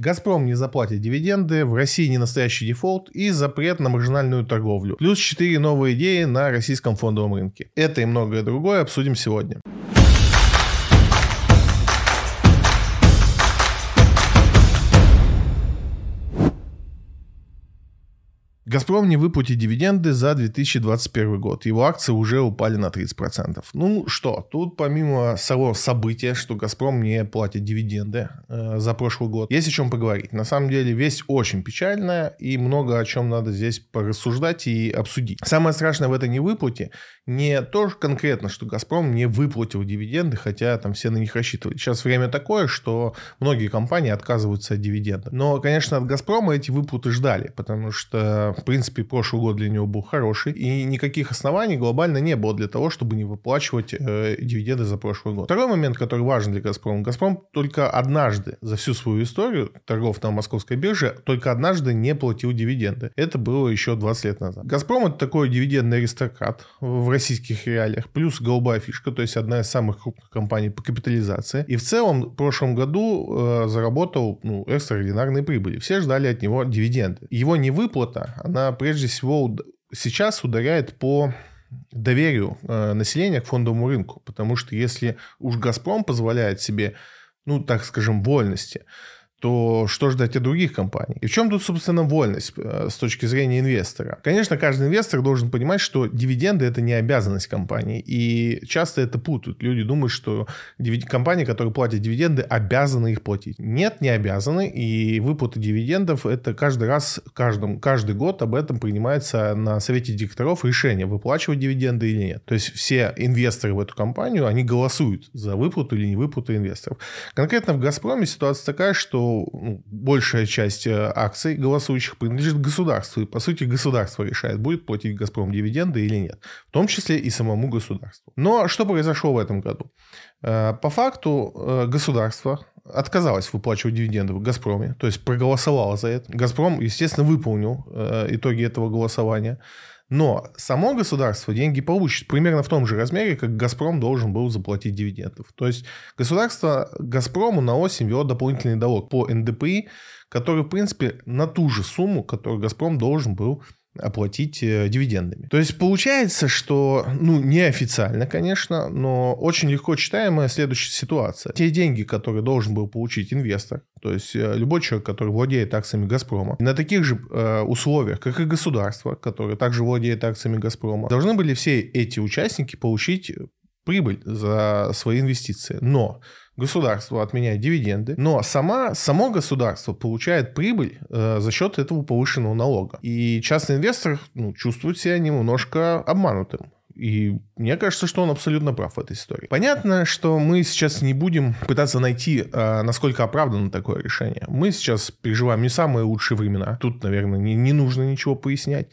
Газпром не заплатит дивиденды, в России не настоящий дефолт и запрет на маржинальную торговлю. Плюс 4 новые идеи на российском фондовом рынке. Это и многое другое обсудим сегодня. «Газпром» не выплатит дивиденды за 2021 год. Его акции уже упали на 30%. Ну что, тут помимо самого события, что «Газпром» не платит дивиденды э, за прошлый год, есть о чем поговорить. На самом деле весть очень печальная и много о чем надо здесь порассуждать и обсудить. Самое страшное в этой невыплате не то конкретно, что «Газпром» не выплатил дивиденды, хотя там все на них рассчитывали. Сейчас время такое, что многие компании отказываются от дивидендов. Но, конечно, от «Газпрома» эти выплаты ждали, потому что в принципе, прошлый год для него был хороший, и никаких оснований глобально не было для того, чтобы не выплачивать э, дивиденды за прошлый год. Второй момент, который важен для «Газпрома». «Газпром» только однажды за всю свою историю торгов на московской бирже только однажды не платил дивиденды. Это было еще 20 лет назад. «Газпром» — это такой дивидендный аристократ в российских реалиях, плюс голубая фишка, то есть одна из самых крупных компаний по капитализации. И в целом в прошлом году э, заработал ну, экстраординарные прибыли. Все ждали от него дивиденды. Его невыплата, она прежде всего сейчас ударяет по доверию э, населения к фондовому рынку. Потому что если уж «Газпром» позволяет себе, ну, так скажем, вольности, то что ждать от других компаний? И в чем тут, собственно, вольность э, с точки зрения инвестора? Конечно, каждый инвестор должен понимать, что дивиденды – это не обязанность компании. И часто это путают. Люди думают, что компании, которые платят дивиденды, обязаны их платить. Нет, не обязаны. И выплаты дивидендов – это каждый раз, каждым, каждый год об этом принимается на совете директоров решение, выплачивать дивиденды или нет. То есть все инвесторы в эту компанию, они голосуют за выплату или не выплату инвесторов. Конкретно в «Газпроме» ситуация такая, что ну, большая часть э, акций голосующих принадлежит государству. И, по сути, государство решает, будет платить «Газпром» дивиденды или нет. В том числе и самому государству. Но что произошло в этом году? Э, по факту э, государство отказалось выплачивать дивиденды в «Газпроме», то есть проголосовало за это. «Газпром», естественно, выполнил итоги этого голосования. Но само государство деньги получит примерно в том же размере, как «Газпром» должен был заплатить дивидендов. То есть государство «Газпрому» на осень вело дополнительный долг по НДПИ, который, в принципе, на ту же сумму, которую «Газпром» должен был оплатить э, дивидендами. То есть получается, что, ну, неофициально, конечно, но очень легко читаемая следующая ситуация. Те деньги, которые должен был получить инвестор, то есть э, любой человек, который владеет акциями «Газпрома», на таких же э, условиях, как и государство, которое также владеет акциями «Газпрома», должны были все эти участники получить прибыль за свои инвестиции. Но государство отменяет дивиденды, но сама, само государство получает прибыль э, за счет этого повышенного налога. И частный инвестор ну, чувствует себя немножко обманутым. И мне кажется, что он абсолютно прав в этой истории. Понятно, что мы сейчас не будем пытаться найти, а, насколько оправдано такое решение. Мы сейчас переживаем не самые лучшие времена. Тут, наверное, не, не нужно ничего пояснять.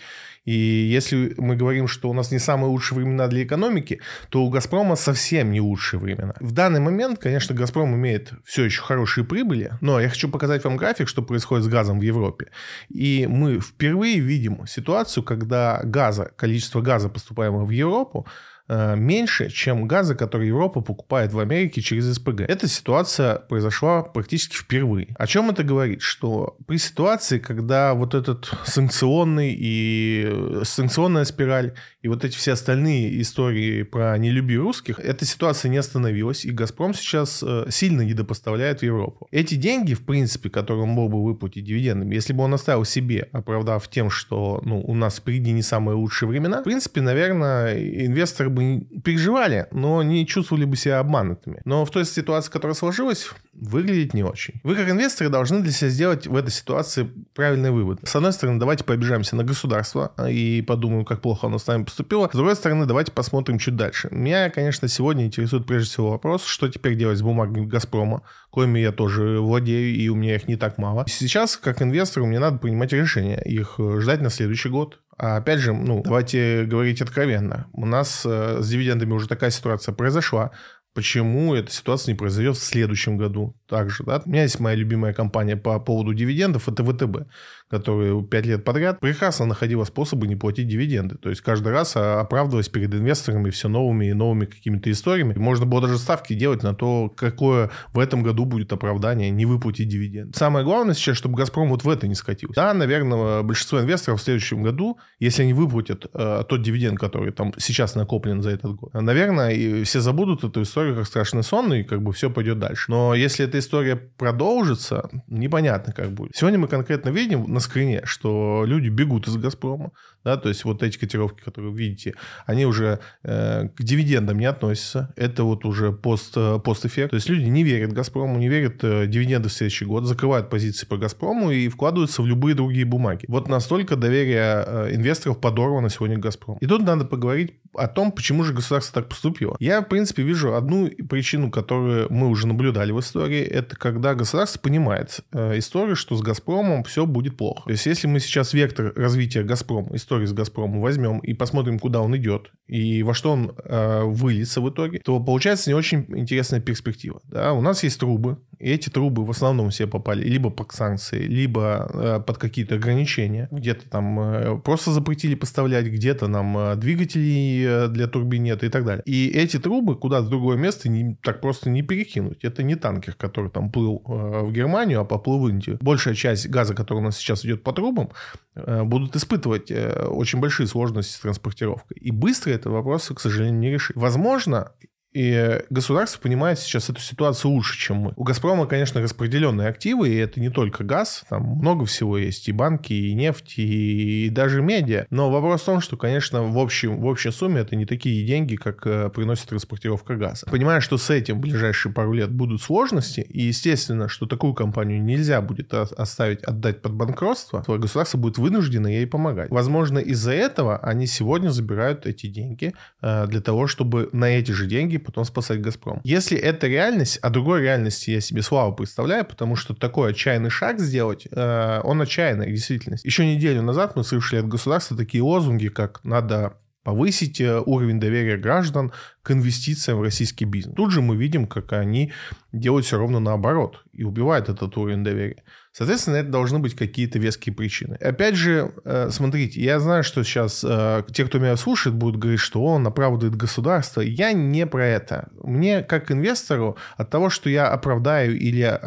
И если мы говорим, что у нас не самые лучшие времена для экономики, то у «Газпрома» совсем не лучшие времена. В данный момент, конечно, «Газпром» имеет все еще хорошие прибыли, но я хочу показать вам график, что происходит с газом в Европе. И мы впервые видим ситуацию, когда газа, количество газа, поступаемого в Европу, меньше, чем газа, который Европа покупает в Америке через СПГ. Эта ситуация произошла практически впервые. О чем это говорит? Что при ситуации, когда вот этот санкционный и э, санкционная спираль и вот эти все остальные истории про «не люби русских», эта ситуация не остановилась, и «Газпром» сейчас э, сильно недопоставляет в Европу. Эти деньги, в принципе, которые он мог бы выплатить дивидендами, если бы он оставил себе, оправдав тем, что ну, у нас впереди не самые лучшие времена, в принципе, наверное, инвесторы бы переживали, но не чувствовали бы себя обманутыми. Но в той ситуации, которая сложилась, выглядит не очень. Вы, как инвесторы, должны для себя сделать в этой ситуации правильный вывод. С одной стороны, давайте пообижаемся на государство и подумаем, как плохо оно с нами поступило. С другой стороны, давайте посмотрим чуть дальше. Меня, конечно, сегодня интересует прежде всего вопрос, что теперь делать с бумагами «Газпрома», коими я тоже владею, и у меня их не так мало. Сейчас, как инвестору, мне надо принимать решения, их ждать на следующий год, а опять же, ну, давайте говорить откровенно. У нас э, с дивидендами уже такая ситуация произошла почему эта ситуация не произойдет в следующем году также. Да? У меня есть моя любимая компания по поводу дивидендов, это ВТБ, которая 5 лет подряд прекрасно находила способы не платить дивиденды. То есть каждый раз оправдываясь перед инвесторами все новыми и новыми какими-то историями. Можно было даже ставки делать на то, какое в этом году будет оправдание не выплатить дивиденд. Самое главное сейчас, чтобы «Газпром» вот в это не скатился. Да, наверное, большинство инвесторов в следующем году, если они выплатят э, тот дивиденд, который там сейчас накоплен за этот год, наверное, и все забудут эту историю как страшный сон, и как бы все пойдет дальше. Но если эта история продолжится, непонятно как будет. Сегодня мы конкретно видим на скрине, что люди бегут из «Газпрома», да, то есть вот эти котировки, которые вы видите, они уже э, к дивидендам не относятся, это вот уже пост, э, постэффект, то есть люди не верят «Газпрому», не верят э, дивиденды в следующий год, закрывают позиции по «Газпрому» и вкладываются в любые другие бумаги. Вот настолько доверие э, инвесторов подорвано сегодня к «Газпрому». И тут надо поговорить о том, почему же государство так поступило. Я, в принципе, вижу одну причину, которую мы уже наблюдали в истории, это когда государство понимает э, историю, что с «Газпромом» все будет плохо. То есть, если мы сейчас вектор развития «Газпрома», истории с «Газпромом» возьмем и посмотрим, куда он идет и во что он э, выльется в итоге, то получается не очень интересная перспектива. Да? У нас есть трубы, и эти трубы в основном все попали либо под санкции, либо э, под какие-то ограничения. Где-то там э, просто запретили поставлять, где-то нам э, двигателей э, для турбин нет и так далее. И эти трубы куда-то в другое место не, так просто не перекинуть. Это не танкер, который там плыл э, в Германию, а поплыл в Индию. Большая часть газа, который у нас сейчас идет по трубам, э, будут испытывать э, очень большие сложности с транспортировкой. И быстро этот вопрос, к сожалению, не решить. Возможно, и государство понимает сейчас эту ситуацию лучше, чем мы. У «Газпрома», конечно, распределенные активы, и это не только газ, там много всего есть, и банки, и нефть, и даже медиа. Но вопрос в том, что, конечно, в, общем, в общей сумме это не такие деньги, как э, приносит транспортировка газа. Понимая, что с этим в ближайшие пару лет будут сложности, и естественно, что такую компанию нельзя будет оставить, отдать под банкротство, то государство будет вынуждено ей помогать. Возможно, из-за этого они сегодня забирают эти деньги э, для того, чтобы на эти же деньги потом спасать «Газпром». Если это реальность, а другой реальности я себе слабо представляю, потому что такой отчаянный шаг сделать, э, он отчаянный, действительно. Еще неделю назад мы слышали от государства такие лозунги, как «надо повысить э, уровень доверия граждан к инвестициям в российский бизнес. Тут же мы видим, как они делают все ровно наоборот и убивают этот уровень доверия. Соответственно, это должны быть какие-то веские причины. Опять же, э, смотрите, я знаю, что сейчас э, те, кто меня слушает, будут говорить, что он оправдывает государство. Я не про это. Мне, как инвестору, от того, что я оправдаю или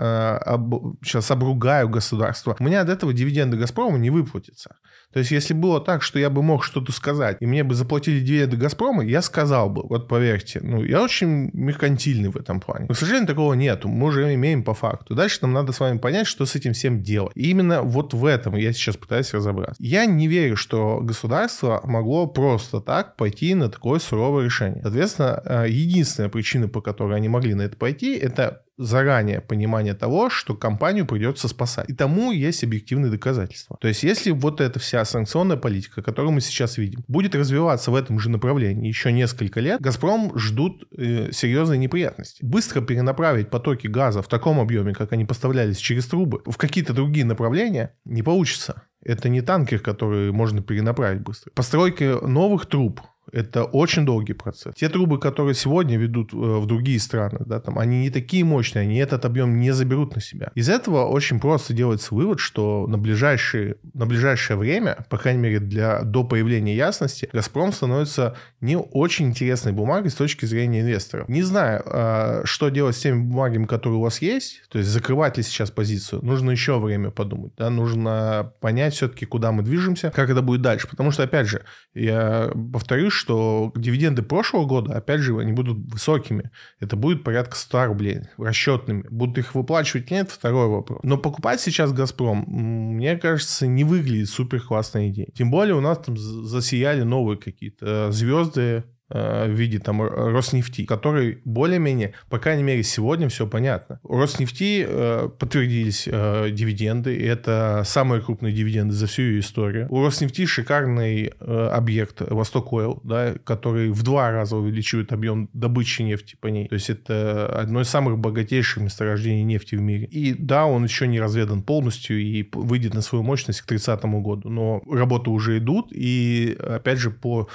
сейчас обругаю государство, у меня от этого дивиденды «Газпрома» не выплатятся. То есть, если было так, что я бы мог что-то сказать, и мне бы заплатили дивиденды «Газпрома», я сказал бы, вот поверьте, ну, я очень меркантильный в этом плане. Но, к сожалению, такого нету, мы уже имеем по факту. Дальше нам надо с вами понять, что с этим всем делать. И именно вот в этом я сейчас пытаюсь разобраться. Я не верю, что государство могло просто так пойти на такое суровое решение. Соответственно, э, единственная причина, по которой они могли на это пойти, это заранее понимание того, что компанию придется спасать. И тому есть объективные доказательства. То есть, если вот эта вся санкционная политика, которую мы сейчас видим, будет развиваться в этом же направлении еще несколько лет, «Газпром» ждут э, серьезные неприятности. Быстро перенаправить потоки газа в таком объеме, как они поставлялись через трубы, в какие-то другие направления не получится. Это не танкер, который можно перенаправить быстро. Постройка новых труб это очень долгий процесс. Те трубы, которые сегодня ведут э, в другие страны, да, там, они не такие мощные, они этот объем не заберут на себя. Из этого очень просто делается вывод, что на, ближайшие, на ближайшее время, по крайней мере для, до появления ясности, «Газпром» становится не очень интересной бумагой с точки зрения инвесторов. Не знаю, а, что делать с теми бумагами, которые у вас есть, то есть закрывать ли сейчас позицию, нужно еще время подумать, да, нужно понять все-таки, куда мы движемся, как это будет дальше, потому что, опять же, я повторюсь, что дивиденды прошлого года, опять же, они будут высокими. Это будет порядка 100 рублей, расчетными. Будут их выплачивать нет, второй вопрос. Но покупать сейчас «Газпром», мне кажется, не выглядит супер классной идеей. Тем более у нас там засияли новые какие-то звезды, Э, в виде там Роснефти, который более-менее, по крайней мере, сегодня все понятно. У Роснефти э, подтвердились э, дивиденды, и это самые крупные дивиденды за всю ее историю. У Роснефти шикарный э, объект Восток Ойл, да, который в два раза увеличивает объем добычи нефти по ней. То есть это одно из самых богатейших месторождений нефти в мире. И да, он еще не разведан полностью и выйдет на свою мощность к 30 году, но работы уже идут, и опять же по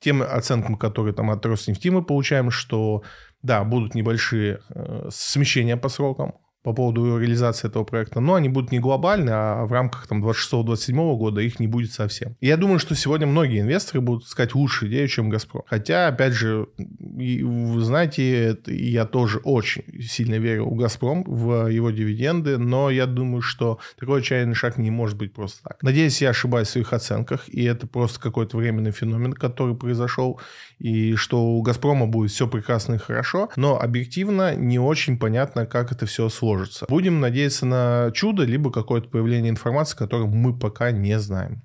тем оценкам, которые там от Роснефти мы получаем, что Да, будут небольшие э, смещения по срокам, по поводу реализации этого проекта, но они будут не глобальны, а в рамках там 26-27 года их не будет совсем. Я думаю, что сегодня многие инвесторы будут искать лучшую идею, чем «Газпром». Хотя, опять же, вы знаете, я тоже очень сильно верю в «Газпром», в его дивиденды, но я думаю, что такой отчаянный шаг не может быть просто так. Надеюсь, я ошибаюсь в своих оценках, и это просто какой-то временный феномен, который произошел, и что у «Газпрома» будет все прекрасно и хорошо, но объективно не очень понятно, как это все сложится. Будем надеяться на чудо, либо какое-то появление информации, которую мы пока не знаем.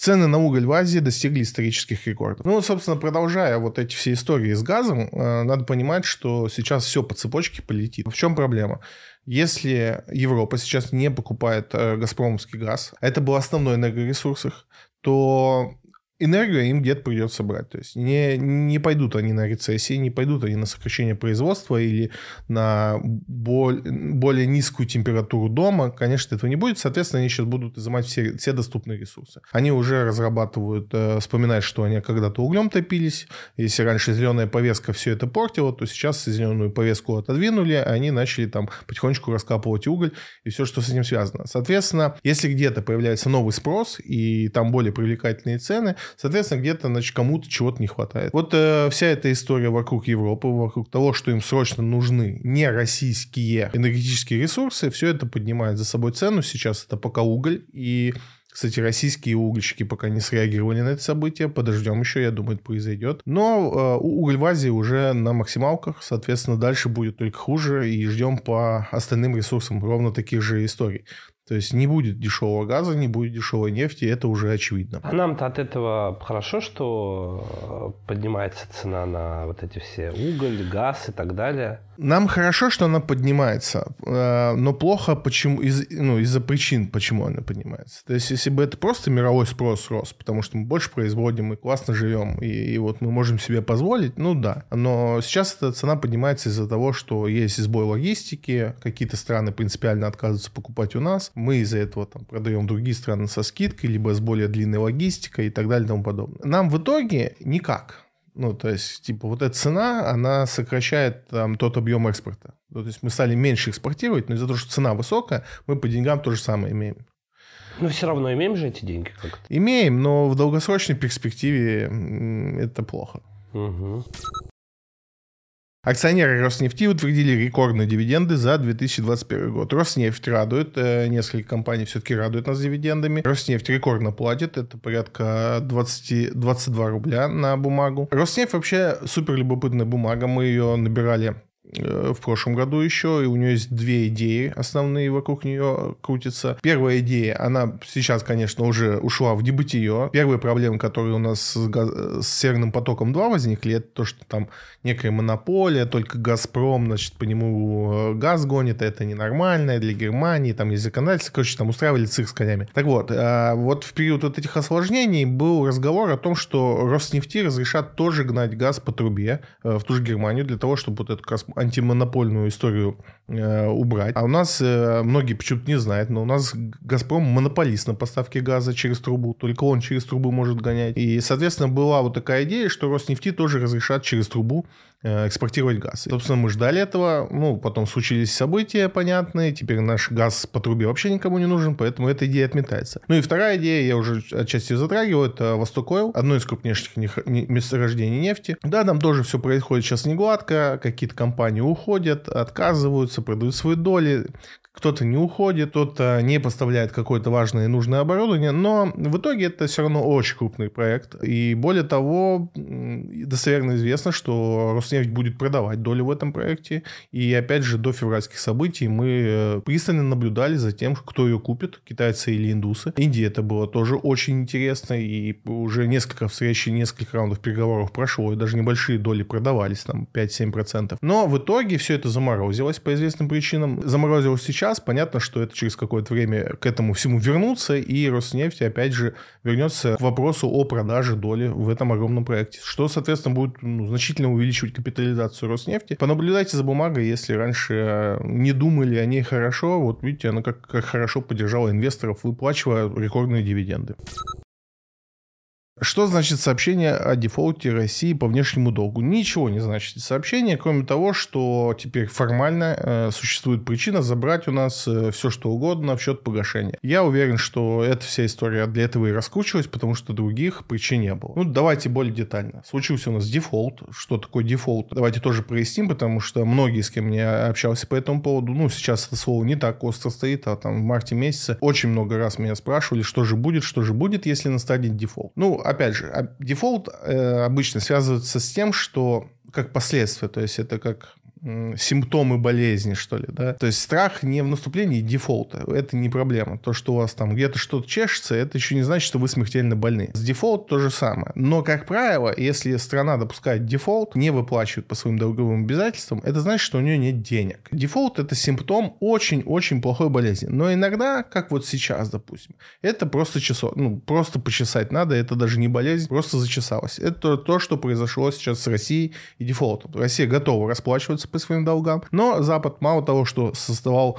Цены на уголь в Азии достигли исторических рекордов. Ну, собственно, продолжая вот эти все истории с газом, э, надо понимать, что сейчас все по цепочке полетит. В чем проблема? Если Европа сейчас не покупает э, газпромовский газ, это был основной энергоресурс их, то энергию им где-то придется брать. То есть не, не пойдут они на рецессии, не пойдут они на сокращение производства или на боль, более низкую температуру дома. Конечно, этого не будет. Соответственно, они сейчас будут изымать все, все доступные ресурсы. Они уже разрабатывают, э, вспоминать, что они когда-то углем топились. Если раньше зеленая повестка все это портила, то сейчас зеленую повестку отодвинули, они начали там потихонечку раскапывать уголь и все, что с этим связано. Соответственно, если где-то появляется новый спрос и там более привлекательные цены, Соответственно, где-то значит, кому-то чего-то не хватает. Вот э, вся эта история вокруг Европы, вокруг того, что им срочно нужны не российские энергетические ресурсы, все это поднимает за собой цену. Сейчас это пока уголь. И кстати, российские угольщики пока не среагировали на это событие. Подождем еще, я думаю, это произойдет. Но э, уголь в Азии уже на максималках. Соответственно, дальше будет только хуже. И ждем по остальным ресурсам ровно таких же историй. То есть не будет дешевого газа, не будет дешевой нефти, это уже очевидно. А нам-то от этого хорошо, что э, поднимается цена на вот эти все уголь, газ и так далее? Нам хорошо, что она поднимается, э, но плохо почему, из, ну, из-за причин, почему она поднимается. То есть, если бы это просто мировой спрос рос, потому что мы больше производим, мы классно живем, и, и вот мы можем себе позволить, ну да. Но сейчас эта цена поднимается из-за того, что есть сбой логистики, какие-то страны принципиально отказываются покупать у нас, мы из-за этого там продаем другие страны со скидкой, либо с более длинной логистикой и так далее и тому подобное. Нам в итоге никак. Ну, то есть, типа, вот эта цена, она сокращает там тот объем экспорта. Ну, то есть, мы стали меньше экспортировать, но из-за того, что цена высокая, мы по деньгам то же самое имеем. Но все равно имеем же эти деньги как-то. Имеем, но в долгосрочной перспективе это плохо. Угу. Акционеры Роснефти утвердили рекордные дивиденды за 2021 год. Роснефть радует, э, несколько компаний все-таки радуют нас дивидендами. Роснефть рекордно платит, это порядка 20, 22 рубля на бумагу. Роснефть вообще супер любопытная бумага, мы ее набирали Э, в прошлом году еще, и у нее есть две идеи основные вокруг нее крутятся. Первая идея, она сейчас, конечно, уже ушла в дебытие. Первые проблемы, которые у нас с, газ... с Северным потоком 2 возникли, это то, что там некая монополия, только Газпром, значит, по нему э, газ гонит, а это ненормально для Германии, там есть законодательство, короче, там устраивали цирк с конями. Так вот, а вот в период вот этих осложнений был разговор о том, что Роснефти разрешат тоже гнать газ по трубе э, в ту же Германию для того, чтобы вот эту антимонопольную историю э, убрать. А у нас, э, многие почему-то не знают, но у нас «Газпром» монополист на поставке газа через трубу. Только он через трубу может гонять. И, соответственно, была вот такая идея, что Роснефти тоже разрешат через трубу Э, экспортировать газ. И, собственно, мы ждали этого, ну, потом случились события понятные, теперь наш газ по трубе вообще никому не нужен, поэтому эта идея отметается. Ну и вторая идея, я уже отчасти затрагиваю, это Восток Ойл, одно из крупнейших месторождений нефти. Да, там тоже все происходит сейчас не гладко, какие-то компании уходят, отказываются, продают свои доли, кто-то не уходит, кто-то не поставляет какое-то важное и нужное оборудование, но в итоге это все равно очень крупный проект. И более того, достоверно известно, что Роснефть будет продавать долю в этом проекте. И опять же, до февральских событий мы э, пристально наблюдали за тем, кто ее купит, китайцы или индусы. Индии это было тоже очень интересно, и уже несколько встреч, несколько раундов переговоров прошло, и даже небольшие доли продавались, там 5-7%. Но в итоге все это заморозилось по известным причинам. Заморозилось сейчас сейчас понятно, что это через какое-то время к этому всему вернуться, и Роснефть, опять же, вернется к вопросу о продаже доли в этом огромном проекте, что, соответственно, будет ну, значительно увеличивать капитализацию Роснефти. Понаблюдайте за бумагой, если раньше э, не думали о ней хорошо, вот видите, она как, как хорошо поддержала инвесторов, выплачивая рекордные дивиденды. Что значит сообщение о дефолте России по внешнему долгу? Ничего не значит сообщение, кроме того, что теперь формально э, существует причина забрать у нас э, все, что угодно в счет погашения. Я уверен, что эта вся история для этого и раскручивалась, потому что других причин не было. Ну, давайте более детально. Случился у нас дефолт. Что такое дефолт? Давайте тоже проясним, потому что многие, с кем я общался по этому поводу, ну, сейчас это слово не так остро стоит, а там в марте месяце очень много раз меня спрашивали, что же будет, что же будет, если настанет дефолт. Ну, опять же, а дефолт э, обычно связывается с тем, что как последствие, то есть это как симптомы болезни, что ли, да. То есть страх не в наступлении дефолта, это не проблема. То, что у вас там где-то что-то чешется, это еще не значит, что вы смертельно больны. С дефолт то же самое. Но, как правило, если страна допускает дефолт, не выплачивает по своим долговым обязательствам, это значит, что у нее нет денег. Дефолт – это симптом очень-очень плохой болезни. Но иногда, как вот сейчас, допустим, это просто часов, ну, просто почесать надо, это даже не болезнь, просто зачесалось. Это то, что произошло сейчас с Россией и дефолтом. Россия готова расплачиваться по своим долгам. Но Запад мало того, что создавал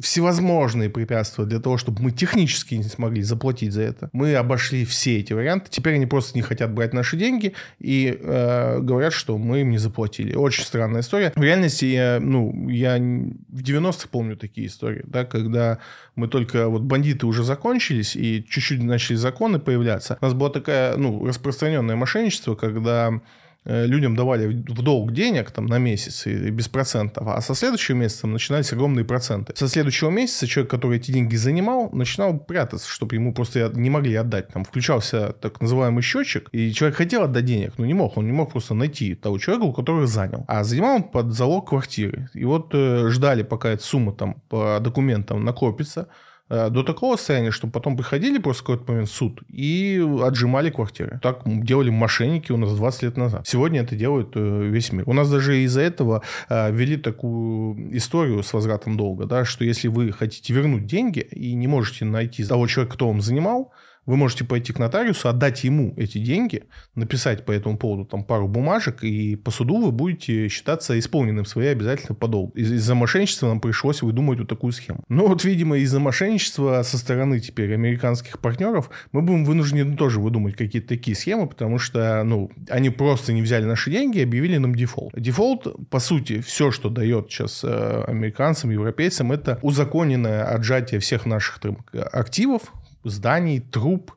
всевозможные препятствия для того, чтобы мы технически не смогли заплатить за это. Мы обошли все эти варианты. Теперь они просто не хотят брать наши деньги и э, говорят, что мы им не заплатили. Очень странная история. В реальности я, ну, я в 90-х помню такие истории, да, когда мы только вот бандиты уже закончились и чуть-чуть начали законы появляться. У нас была такая, ну, распространенное мошенничество, когда людям давали в долг денег там на месяц и без процентов, а со следующего месяца начинались огромные проценты. Со следующего месяца человек, который эти деньги занимал, начинал прятаться, чтобы ему просто не могли отдать. Там включался так называемый счетчик, и человек хотел отдать денег, но не мог. Он не мог просто найти того человека, у которого занял. А занимал он под залог квартиры. И вот э, ждали, пока эта сумма там по документам накопится, Э, до такого состояния, что потом приходили просто какой-то момент в суд и отжимали квартиры. Так делали мошенники у нас 20 лет назад. Сегодня это делают э, весь мир. У нас даже из-за этого э, ввели такую историю с возвратом долга, да, что если вы хотите вернуть деньги и не можете найти того человека, кто вам занимал, вы можете пойти к нотариусу, отдать ему эти деньги, написать по этому поводу там пару бумажек, и по суду вы будете считаться исполненным свои обязательства по долгу. Из- из-за мошенничества нам пришлось выдумывать вот такую схему. Ну вот, видимо, из-за мошенничества со стороны теперь американских партнеров мы будем вынуждены тоже выдумать какие-то такие схемы, потому что, ну, они просто не взяли наши деньги и объявили нам дефолт. Дефолт, по сути, все, что дает сейчас э, американцам, европейцам, это узаконенное отжатие всех наших там, активов, зданий, труб,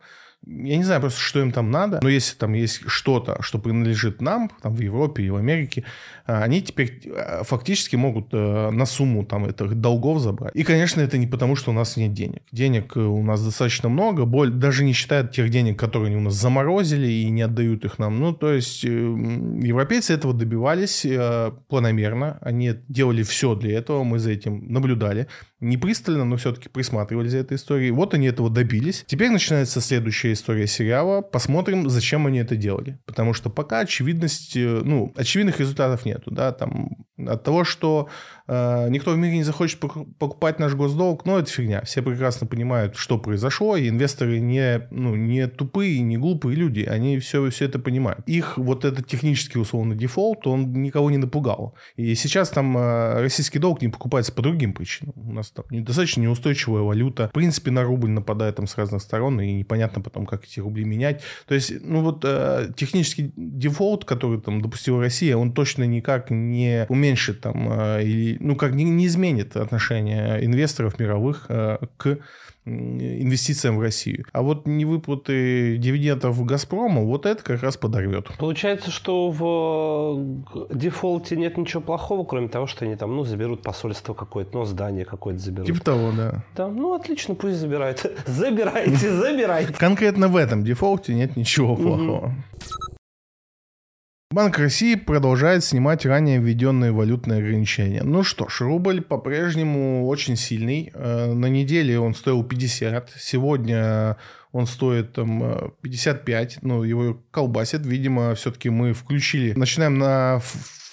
я не знаю просто, что им там надо, но если там есть что-то, что принадлежит нам, там в Европе и в Америке, а, они теперь а, фактически могут э, на сумму там этих долгов забрать. И, конечно, это не потому, что у нас нет денег. Денег э, у нас достаточно много, боль, даже не считая тех денег, которые они у нас заморозили и не отдают их нам. Ну, то есть э, европейцы этого добивались планомерно, они делали все для этого, мы за этим наблюдали. Не пристально, но все-таки присматривали за этой историей. Вот они этого добились. Теперь начинается следующая история сериала. Посмотрим, зачем они это делали. Потому что пока очевидность, ну, очевидных результатов нету, да, там от того, что э, никто в мире не захочет покупать наш госдолг, ну, это фигня. Все прекрасно понимают, что произошло, и инвесторы не, ну, не тупые, не глупые люди, они все, все это понимают. Их вот этот технический условный дефолт, он никого не напугал. И сейчас там э, российский долг не покупается по другим причинам. У нас там недостаточно неустойчивая валюта. В принципе, на рубль нападает там с разных сторон, и непонятно потом, как эти рубли менять. То есть, ну вот э, технический дефолт, который там допустила Россия, он точно никак не уменьшит там, э, или, ну, как не, не изменит отношение инвесторов мировых э, к инвестициям в Россию. А вот невыплаты дивидендов Газпрома, вот это как раз подорвет. Получается, что в э, дефолте нет ничего плохого, кроме того, что они там, ну, заберут посольство какое-то, ну, здание какое-то заберут. Типа того, да. Да, ну, отлично, пусть забирают. Забирайте, забирайте. Конкретно в этом дефолте нет ничего плохого. Банк России продолжает снимать ранее введенные валютные ограничения. Ну что ж, рубль по-прежнему очень сильный. Э, на неделе он стоил 50, сегодня он стоит там 55, ну его колбасит. Видимо, все-таки мы включили, начинаем на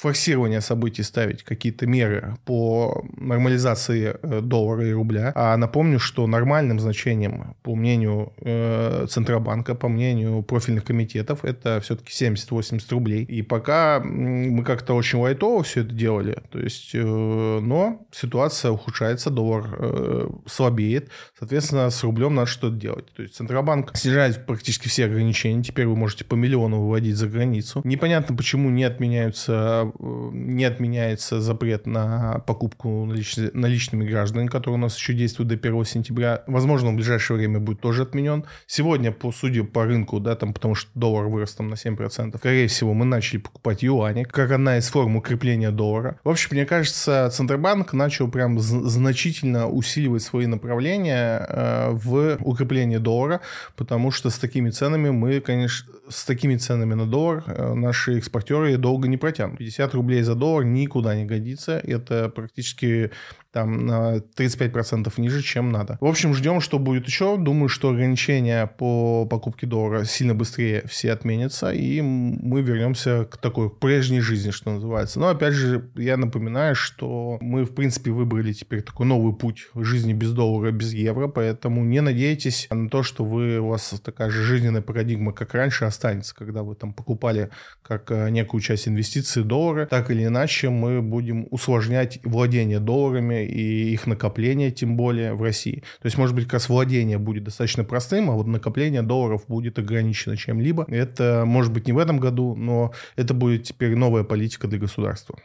форсирования событий ставить какие-то меры по нормализации э, доллара и рубля. А напомню, что нормальным значением, по мнению э, Центробанка, по мнению профильных комитетов, это все-таки 70-80 рублей. И пока мы как-то очень лайтово все это делали, то есть, э, но ситуация ухудшается, доллар э, слабеет, соответственно, с рублем надо что-то делать. То есть Центробанк снижает практически все ограничения. Теперь вы можете по миллиону выводить за границу. Непонятно, почему не отменяются, не отменяется запрет на покупку налич... наличными гражданами, который у нас еще действует до 1 сентября. Возможно, в ближайшее время будет тоже отменен. Сегодня, по судя по рынку, да, там, потому что доллар вырос там на 7%, скорее всего, мы начали покупать юани, как одна из форм укрепления доллара. В общем, мне кажется, Центробанк начал прям значительно усиливать свои направления э, в укрепление доллара, потому что с такими ценами мы, конечно, с такими ценами на доллар э, наши экспортеры долго не протянут. 50 рублей за доллар никуда не годится. Это практически там на 35% ниже, чем надо. В общем, ждем, что будет еще. Думаю, что ограничения по покупке доллара сильно быстрее все отменятся, и мы вернемся к такой прежней жизни, что называется. Но, опять же, я напоминаю, что мы, в принципе, выбрали теперь такой новый путь жизни без доллара, без евро, поэтому не надейтесь на то, что вы, у вас такая же жизненная парадигма, как раньше, останется, когда вы там покупали как э, некую часть инвестиций доллара. Так или иначе, мы будем усложнять владение долларами и их накопление, тем более в России. То есть, может быть, как раз владение будет достаточно простым, а вот накопление долларов будет ограничено чем-либо. Это может быть не в этом году, но это будет теперь новая политика для государства.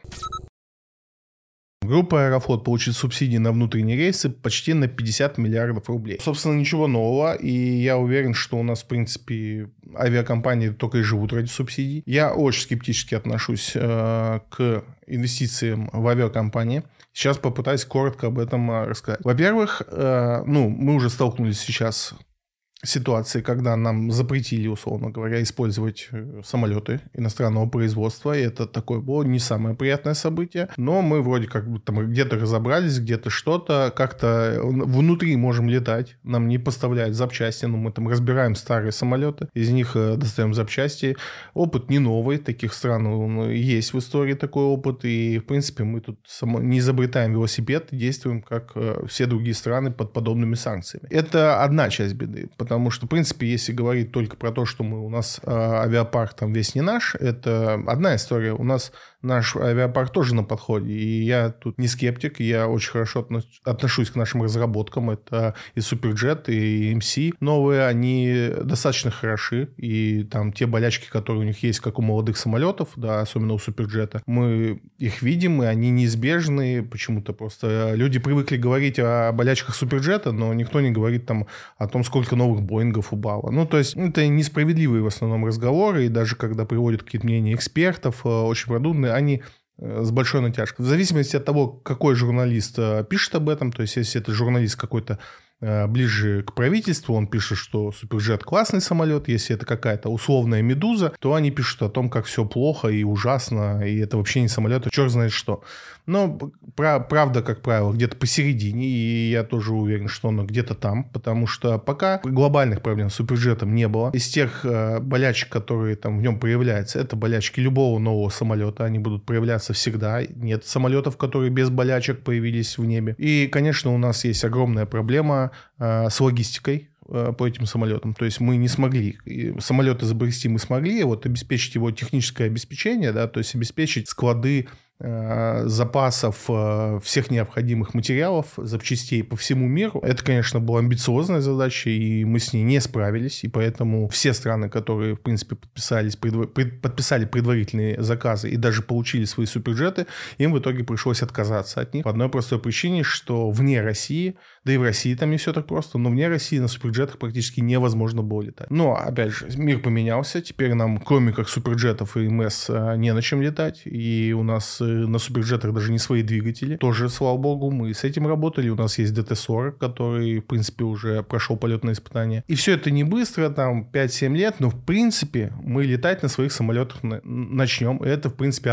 Группа Аэрофлот получит субсидии на внутренние рейсы почти на 50 миллиардов рублей. Собственно, ничего нового, и я уверен, что у нас, в принципе, авиакомпании только и живут ради субсидий. Я очень скептически отношусь э, к инвестициям в авиакомпании. Сейчас попытаюсь коротко об этом э, рассказать. Во-первых, э, ну, мы уже столкнулись сейчас ситуации, когда нам запретили, условно говоря, использовать э, самолеты иностранного производства. И это такое было не самое приятное событие. Но мы вроде как бы там где-то разобрались, где-то что-то, как-то внутри можем летать. Нам не поставляют запчасти, но мы там разбираем старые самолеты, из них э, достаем запчасти. Опыт не новый, таких стран есть в истории такой опыт. И, в принципе, мы тут не изобретаем велосипед, действуем как э, все другие страны под подобными санкциями. Это одна часть беды потому что, в принципе, если говорить только про то, что мы, у нас э, авиапарк там весь не наш, это одна история. У нас наш авиапарк тоже на подходе, и я тут не скептик, я очень хорошо отношусь к нашим разработкам, это и Суперджет, и MC новые, они достаточно хороши, и там те болячки, которые у них есть, как у молодых самолетов, да, особенно у Суперджета, мы их видим, и они неизбежны, почему-то просто люди привыкли говорить о болячках Суперджета, но никто не говорит там о том, сколько новых Боингов упало. Ну, то есть, это несправедливые в основном разговоры, и даже когда приводят какие-то мнения экспертов, э, очень продуманные, они э, с большой натяжкой. В зависимости от того, какой журналист э, пишет об этом, то есть если это журналист какой-то ближе к правительству, он пишет, что Суперджет классный самолет, если это какая-то условная медуза, то они пишут о том, как все плохо и ужасно, и это вообще не самолет, а черт знает что. Но правда, как правило, где-то посередине, и я тоже уверен, что она где-то там, потому что пока глобальных проблем с Суперджетом не было. Из тех э, болячек, которые там в нем проявляются, это болячки любого нового самолета, они будут проявляться всегда. Нет самолетов, которые без болячек появились в небе. И, конечно, у нас есть огромная проблема э, с логистикой э, по этим самолетам. То есть мы не смогли, самолет изобрести мы смогли, вот обеспечить его техническое обеспечение, да, то есть обеспечить склады запасов э, всех необходимых материалов, запчастей по всему миру. Это, конечно, была амбициозная задача, и мы с ней не справились, и поэтому все страны, которые, в принципе, подписались, предвар... подписали предварительные заказы и даже получили свои суперджеты, им в итоге пришлось отказаться от них по одной простой причине, что вне России, да и в России там не все так просто, но вне России на суперджетах практически невозможно было летать. Но, опять же, мир поменялся, теперь нам, кроме как суперджетов и МС, э, не на чем летать, и у нас на суперджетах даже не свои двигатели. Тоже, слава богу, мы с этим работали. У нас есть DT-40, который, в принципе, уже прошел полетное испытание. И все это не быстро, там 5-7 лет, но, в принципе, мы летать на своих самолетах начнем. И это, в принципе,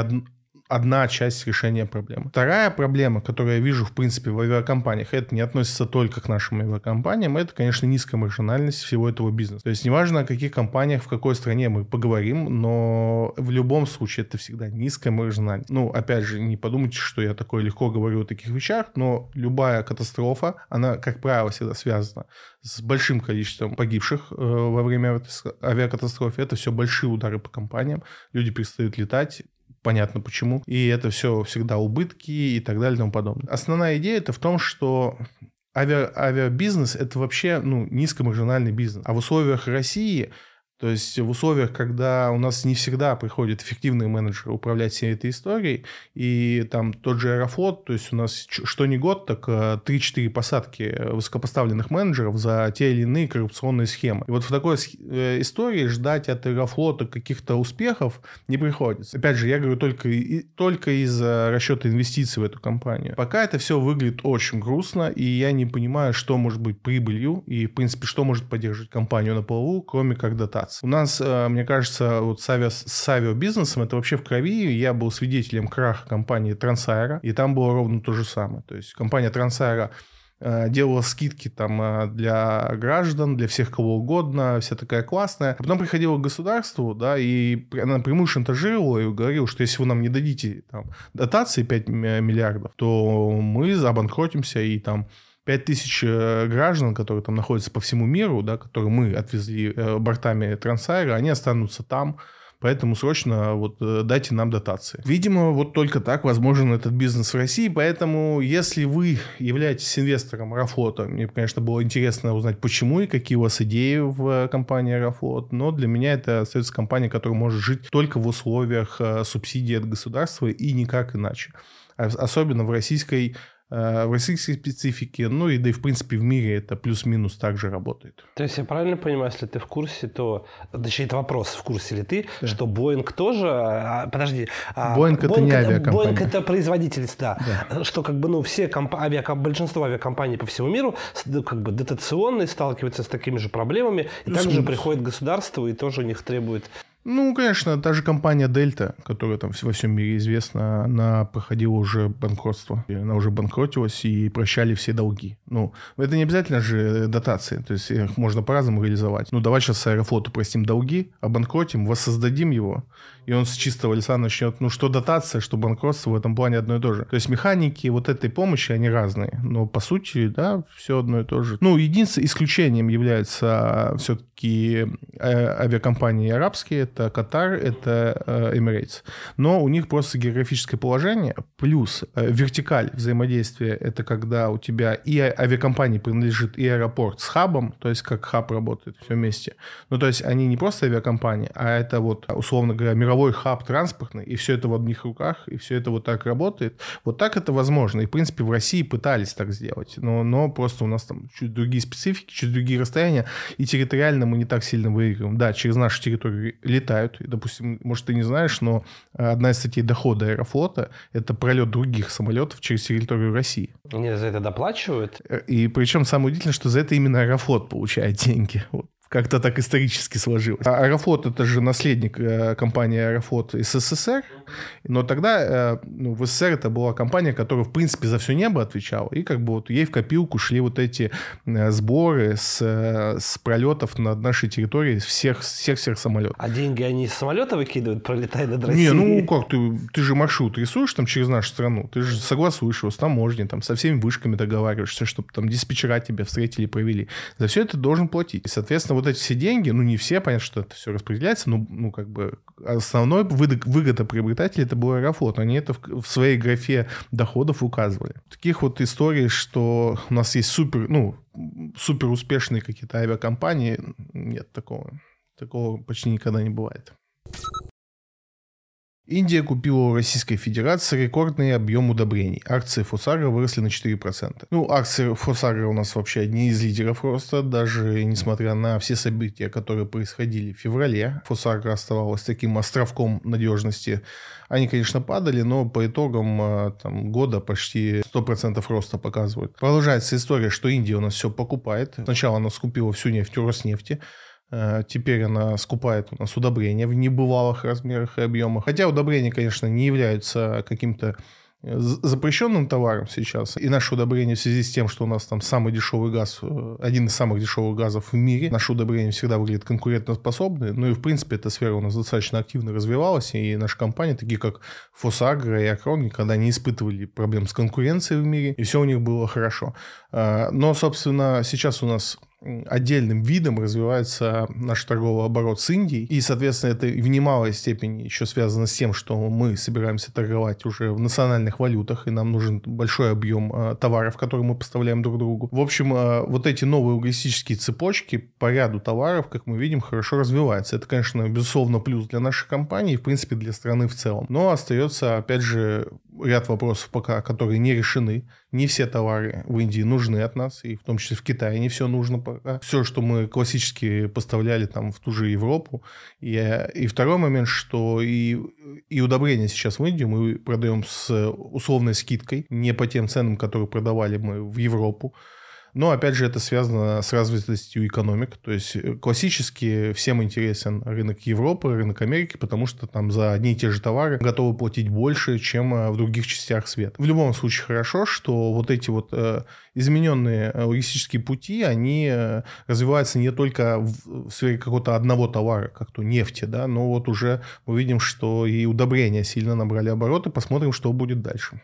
одна часть решения проблемы. Вторая проблема, которую я вижу, в принципе, в авиакомпаниях, это не относится только к нашим авиакомпаниям, это, конечно, низкая маржинальность всего этого бизнеса. То есть неважно, о каких компаниях, в какой стране мы поговорим, но в любом случае это всегда низкая маржинальность. Ну, опять же, не подумайте, что я такой легко говорю о таких вещах, но любая катастрофа, она, как правило, всегда связана с большим количеством погибших э, во время авиакатастрофы. Это все большие удары по компаниям. Люди перестают летать, понятно почему. И это все всегда убытки и так далее и тому подобное. Основная идея это в том, что ави, авиабизнес это вообще ну, низкомаржинальный бизнес. А в условиях России то есть в условиях, когда у нас не всегда приходят эффективные менеджеры управлять всей этой историей, и там тот же Аэрофлот, то есть у нас что не год, так 3-4 э, посадки высокопоставленных менеджеров за те или иные коррупционные схемы. И вот в такой э, истории ждать от Аэрофлота каких-то успехов не приходится. Опять же, я говорю только, только из-за расчета инвестиций в эту компанию. Пока это все выглядит очень грустно, и я не понимаю, что может быть прибылью, и, в принципе, что может поддерживать компанию на плаву, кроме как дотации операций. У нас, э, мне кажется, вот с, авиа, с авиабизнесом это вообще в крови. Я был свидетелем краха компании Трансайра, и там было ровно то же самое. То есть компания Трансайра э, делала скидки там э, для граждан, для всех кого угодно, вся такая классная. А потом приходила к государству, да, и она напрямую шантажировала и говорила, что если вы нам не дадите там, дотации 5 миллиардов, то мы обанкротимся и там 5 тысяч э, граждан, которые там находятся по всему миру, да, которые мы отвезли э, бортами Трансайра, они останутся там, Поэтому срочно вот э, дайте нам дотации. Видимо, вот только так возможен этот бизнес в России. Поэтому, если вы являетесь инвестором Аэрофлота, мне, конечно, было интересно узнать, почему и какие у вас идеи в компании Аэрофлот. Но для меня это остается компания, которая может жить только в условиях субсидий от государства и никак иначе. Особенно в российской в российской специфике, ну и да и в принципе в мире это плюс-минус также работает. То есть я правильно понимаю, если ты в курсе, то, точнее это вопрос, в курсе ли ты, да. что Boeing тоже, а, подожди, а, Boeing, Boeing это не авиакомпания. Boeing это производитель, да, да. что как бы ну все комп... авиаком... большинство авиакомпаний по всему миру ну, как бы дотационные сталкиваются с такими же проблемами, и также приходит государство и тоже у них требует ну, конечно, та же компания Дельта, которая там во всем мире известна, она проходила уже банкротство. Она уже банкротилась и прощали все долги. Ну, это не обязательно же дотации, то есть их можно по-разному реализовать. Ну, давай сейчас Аэрофлоту простим долги, обанкротим, воссоздадим его, и он с чистого лица начнет, ну, что дотация, что банкротство в этом плане одно и то же. То есть механики вот этой помощи, они разные, но по сути, да, все одно и то же. Ну, единственным исключением является все-таки э, авиакомпании арабские, это Катар, это э, Emirates. Но у них просто географическое положение, плюс э, вертикаль взаимодействия, это когда у тебя и авиакомпании принадлежит и аэропорт с хабом, то есть как хаб работает все вместе. Ну, то есть они не просто авиакомпании, а это вот, условно говоря, мировой мировой хаб транспортный, и все это в одних руках, и все это вот так работает. Вот так это возможно. И, в принципе, в России пытались так сделать. Но, но просто у нас там чуть другие специфики, чуть другие расстояния, и территориально мы не так сильно выигрываем. Да, через нашу территорию летают. И, допустим, может, ты не знаешь, но одна из статей дохода Аэрофлота – это пролет других самолетов через территорию России. Они за это доплачивают? И причем самое удивительное, что за это именно Аэрофлот получает деньги. Вот как-то так исторически сложилось. А Аэрофлот это же наследник э, компании Аэрофлот СССР, но тогда э, ну, в СССР это была компания, которая в принципе за все небо отвечала, и как бы вот ей в копилку шли вот эти э, сборы с, с пролетов над нашей территорией всех, всех, всех самолетов. А деньги они из самолета выкидывают, пролетая над Россией? Не, ну как, ты, ты же маршрут рисуешь там через нашу страну, ты же согласуешь его с таможней, там, со всеми вышками договариваешься, чтобы там диспетчера тебя встретили и провели. За все это должен платить. И, соответственно, вот эти все деньги, ну, не все, понятно, что это все распределяется, но, ну, как бы основной выгодоприобретатель это был Аэрофлот. Они это в, в своей графе доходов указывали. Таких вот историй, что у нас есть супер, ну, супер успешные какие-то авиакомпании, нет такого. Такого почти никогда не бывает. Индия купила у Российской Федерации рекордный объем удобрений. Акции Фосагро выросли на 4%. Ну, акции Фосагро у нас вообще одни из лидеров роста, даже несмотря на все события, которые происходили в феврале. Фосагро оставалась таким островком надежности. Они, конечно, падали, но по итогам а, там, года почти 100% роста показывают. Продолжается история, что Индия у нас все покупает. Сначала она скупила всю нефть у Роснефти, Э, теперь она скупает у нас удобрения в небывалых размерах и объемах. Хотя удобрения, конечно, не являются каким-то э, запрещенным товаром сейчас. И наше удобрение в связи с тем, что у нас там самый дешевый газ, э, один из самых дешевых газов в мире, наше удобрение всегда выглядит конкурентоспособны. Ну и, в принципе, эта сфера у нас достаточно активно развивалась, и наши компании, такие как Фосагро и Акрон, никогда не испытывали проблем с конкуренцией в мире, и все у них было хорошо. Но, собственно, сейчас у нас отдельным видом развивается наш торговый оборот с Индией. И, соответственно, это в немалой степени еще связано с тем, что мы собираемся торговать уже в национальных валютах, и нам нужен большой объем э, товаров, которые мы поставляем друг другу. В общем, э, вот эти новые логистические цепочки по ряду товаров, как мы видим, хорошо развиваются. Это, конечно, безусловно, плюс для нашей компании и, в принципе, для страны в целом. Но остается, опять же, ряд вопросов пока, которые не решены. Не все товары в Индии нужны от нас, и в том числе в Китае не все нужно пока. Все, что мы классически поставляли там в ту же Европу. И, и второй момент, что и, и удобрения сейчас в Индию мы продаем с условной скидкой, не по тем ценам, которые продавали мы в Европу. Но, опять же, это связано с развитостью экономик. То есть, э, классически всем интересен рынок Европы, рынок Америки, потому что там за одни и те же товары готовы платить больше, чем э, в других частях света. В любом случае хорошо, что вот эти вот э, измененные логистические пути, они развиваются не только в сфере какого-то одного товара, как то нефти, да, но вот уже мы видим, что и удобрения сильно набрали обороты. Посмотрим, что будет дальше.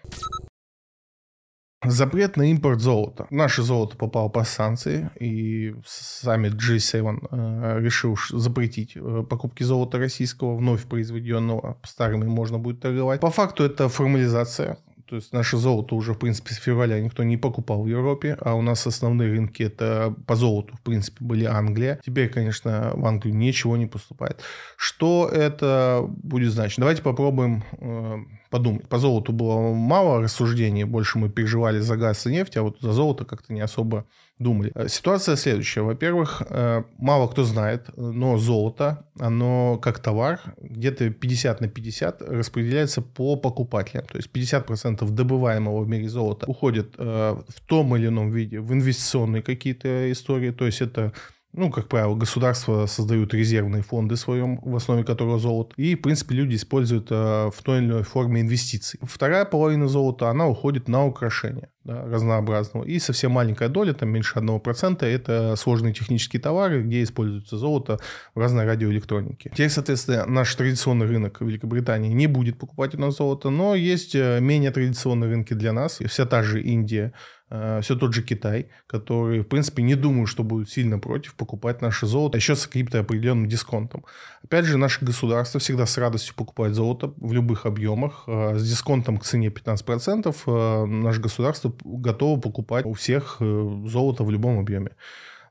Запрет на импорт золота. Наше золото попало по санкции, и саммит G7 э, решил запретить э, покупки золота российского, вновь произведенного, старыми можно будет торговать. По факту это формализация то есть наше золото уже, в принципе, с февраля никто не покупал в Европе, а у нас основные рынки это по золоту, в принципе, были Англия. Теперь, конечно, в Англию ничего не поступает. Что это будет значить? Давайте попробуем э, подумать. По золоту было мало рассуждений, больше мы переживали за газ и нефть, а вот за золото как-то не особо думали. Э, ситуация следующая. Во-первых, э, мало кто знает, но золото, оно как товар, где-то 50 на 50 распределяется по покупателям. То есть 50% добываемого в мире золота уходит э, в том или ином виде в инвестиционные какие-то истории. То есть это ну, как правило, государства создают резервные фонды своем, в основе которого золото. И, в принципе, люди используют э, в той или иной форме инвестиций. Вторая половина золота, она уходит на украшения да, разнообразного. И совсем маленькая доля, там меньше 1%, это сложные технические товары, где используется золото в разной радиоэлектронике. Теперь, соответственно, наш традиционный рынок Великобритании не будет покупать у нас золото, но есть э, менее традиционные рынки для нас. Вся та же Индия, Э, все тот же Китай, который, в принципе, не думаю, что будет сильно против покупать наше золото, еще с каким-то определенным дисконтом. Опять же, наше государство всегда с радостью покупает золото в любых объемах. Э, с дисконтом к цене 15% э, наше государство готово покупать у всех золото в любом объеме.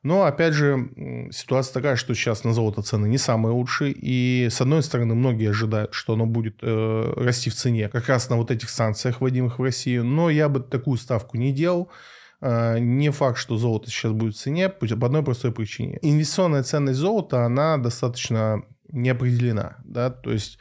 Но, опять же, ситуация такая, что сейчас на золото цены не самые лучшие. И, с одной стороны, многие ожидают, что оно будет э, расти в цене как раз на вот этих санкциях, вводимых в Россию. Но я бы такую ставку не делал. Э, не факт, что золото сейчас будет в цене по одной простой причине. Инвестиционная ценность золота, она достаточно не определена. Да? То есть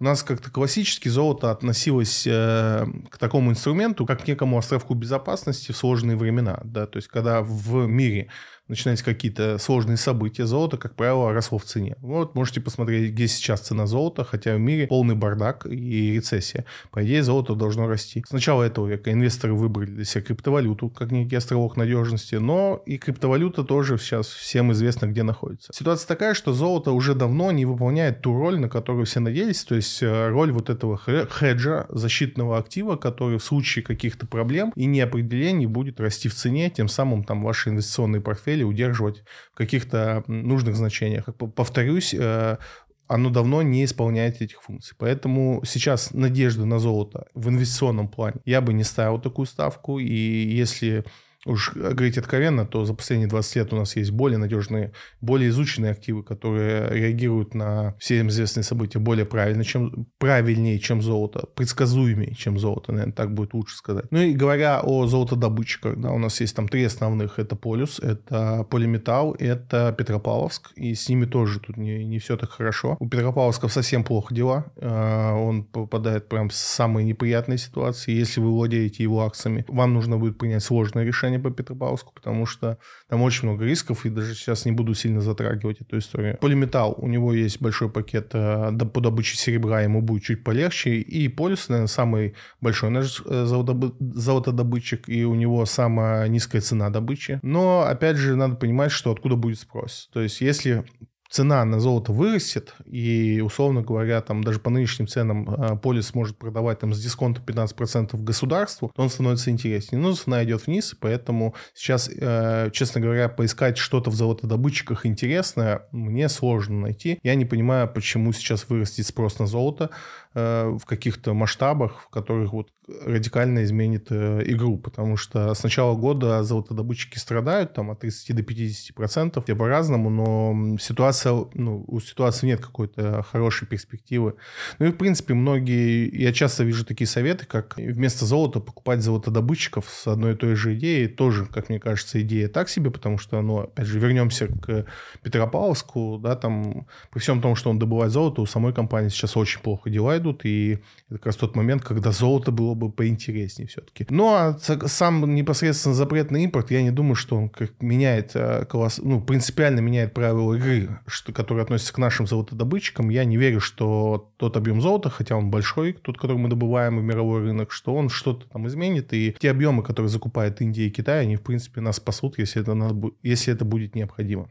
у нас как-то классически золото относилось э, к такому инструменту, как к некому островку безопасности в сложные времена. Да? То есть, когда в мире начинались какие-то сложные события, золото, как правило, росло в цене. Вот можете посмотреть, где сейчас цена золота, хотя в мире полный бардак и рецессия. По идее, золото должно расти. С начала этого века инвесторы выбрали для себя криптовалюту, как некий островок надежности, но и криптовалюта тоже сейчас всем известно, где находится. Ситуация такая, что золото уже давно не выполняет ту роль, на которую все надеялись, то есть э, роль вот этого хеджа, защитного актива, который в случае каких-то проблем и неопределений будет расти в цене, тем самым там ваши инвестиционные портфели цели удерживать в каких-то нужных значениях. Повторюсь, э, оно давно не исполняет этих функций. Поэтому сейчас надежды на золото в инвестиционном плане я бы не ставил такую ставку. И если уж говорить откровенно, то за последние 20 лет у нас есть более надежные, более изученные активы, которые реагируют на все известные события более правильно, чем, правильнее, чем золото, предсказуемее, чем золото, наверное, так будет лучше сказать. Ну и говоря о золотодобытчиках, да, у нас есть там три основных. Это Полюс, это Полиметалл, это Петропавловск, и с ними тоже тут не, не все так хорошо. У Петропавловска совсем плохо дела, а, он попадает прям в самые неприятные ситуации. Если вы владеете его акциями, вам нужно будет принять сложное решение, не по Петропавловску, потому что там очень много рисков, и даже сейчас не буду сильно затрагивать эту историю. Полиметалл, у него есть большой пакет э, по добыче серебра, ему будет чуть полегче, и Полюс, наверное, самый большой наш э, золотодобытчик, и у него самая низкая цена добычи. Но, опять же, надо понимать, что откуда будет спрос. То есть, если цена на золото вырастет, и, условно говоря, там даже по нынешним ценам э, полис может продавать там с дисконтом 15% государству, то он становится интереснее. Но цена идет вниз, поэтому сейчас, э, честно говоря, поискать что-то в золотодобытчиках интересное мне сложно найти. Я не понимаю, почему сейчас вырастет спрос на золото в каких-то масштабах, в которых вот радикально изменит игру, потому что с начала года золотодобытчики страдают там от 30 до 50 процентов, по-разному, но ситуация ну, у ситуации нет какой-то хорошей перспективы. Ну и, в принципе, многие, я часто вижу такие советы, как вместо золота покупать золотодобытчиков с одной и той же идеей. Тоже, как мне кажется, идея так себе, потому что, ну, опять же, вернемся к Петропавловску, да, там, при всем том, что он добывает золото, у самой компании сейчас очень плохо дела идут, и это как раз тот момент, когда золото было бы поинтереснее все-таки. Ну, а сам непосредственно запрет на импорт, я не думаю, что он как меняет э, класс, ну, принципиально меняет правила игры что, который относится к нашим золотодобытчикам, я не верю, что тот объем золота, хотя он большой, тот, который мы добываем в мировой рынок, что он что-то там изменит. И те объемы, которые закупает Индия и Китай, они, в принципе, нас спасут, если это, надо, если это будет необходимо.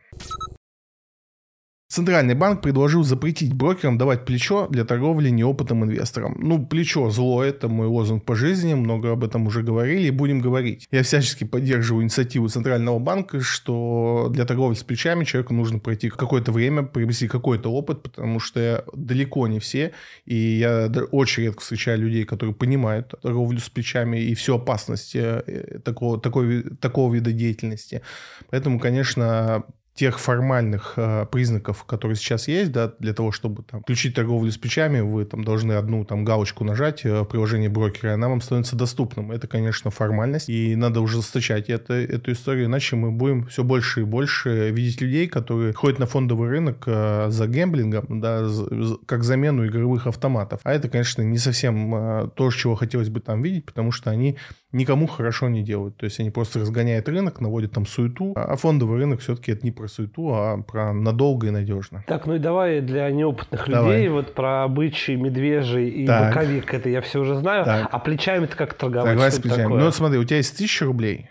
Центральный банк предложил запретить брокерам давать плечо для торговли неопытным инвесторам. Ну, плечо зло, это мой лозунг по жизни, много об этом уже говорили и будем говорить. Я всячески поддерживаю инициативу Центрального банка, что для торговли с плечами человеку нужно пройти какое-то время, приобрести какой-то опыт, потому что далеко не все, и я очень редко встречаю людей, которые понимают торговлю с плечами и всю опасность э, такого, такой, такого вида деятельности. Поэтому, конечно, тех формальных э, признаков, которые сейчас есть, да, для того, чтобы там, включить торговлю с плечами, вы там должны одну там галочку нажать э, в приложении брокера, и она вам становится доступным. Это, конечно, формальность, и надо уже застачать это, эту историю, иначе мы будем все больше и больше видеть людей, которые ходят на фондовый рынок э, за гемблингом, да, за, как замену игровых автоматов. А это, конечно, не совсем э, то, чего хотелось бы там видеть, потому что они никому хорошо не делают. То есть они просто разгоняют рынок, наводят там суету, а фондовый рынок все-таки это не про суету, а про надолго и надежно. Так, ну и давай для неопытных давай. людей вот про бычий, медвежий и так. боковик, это я все уже знаю. Так. А плечами-то как торговать? Давай с плечами. Такое? Ну смотри, у тебя есть тысяча рублей,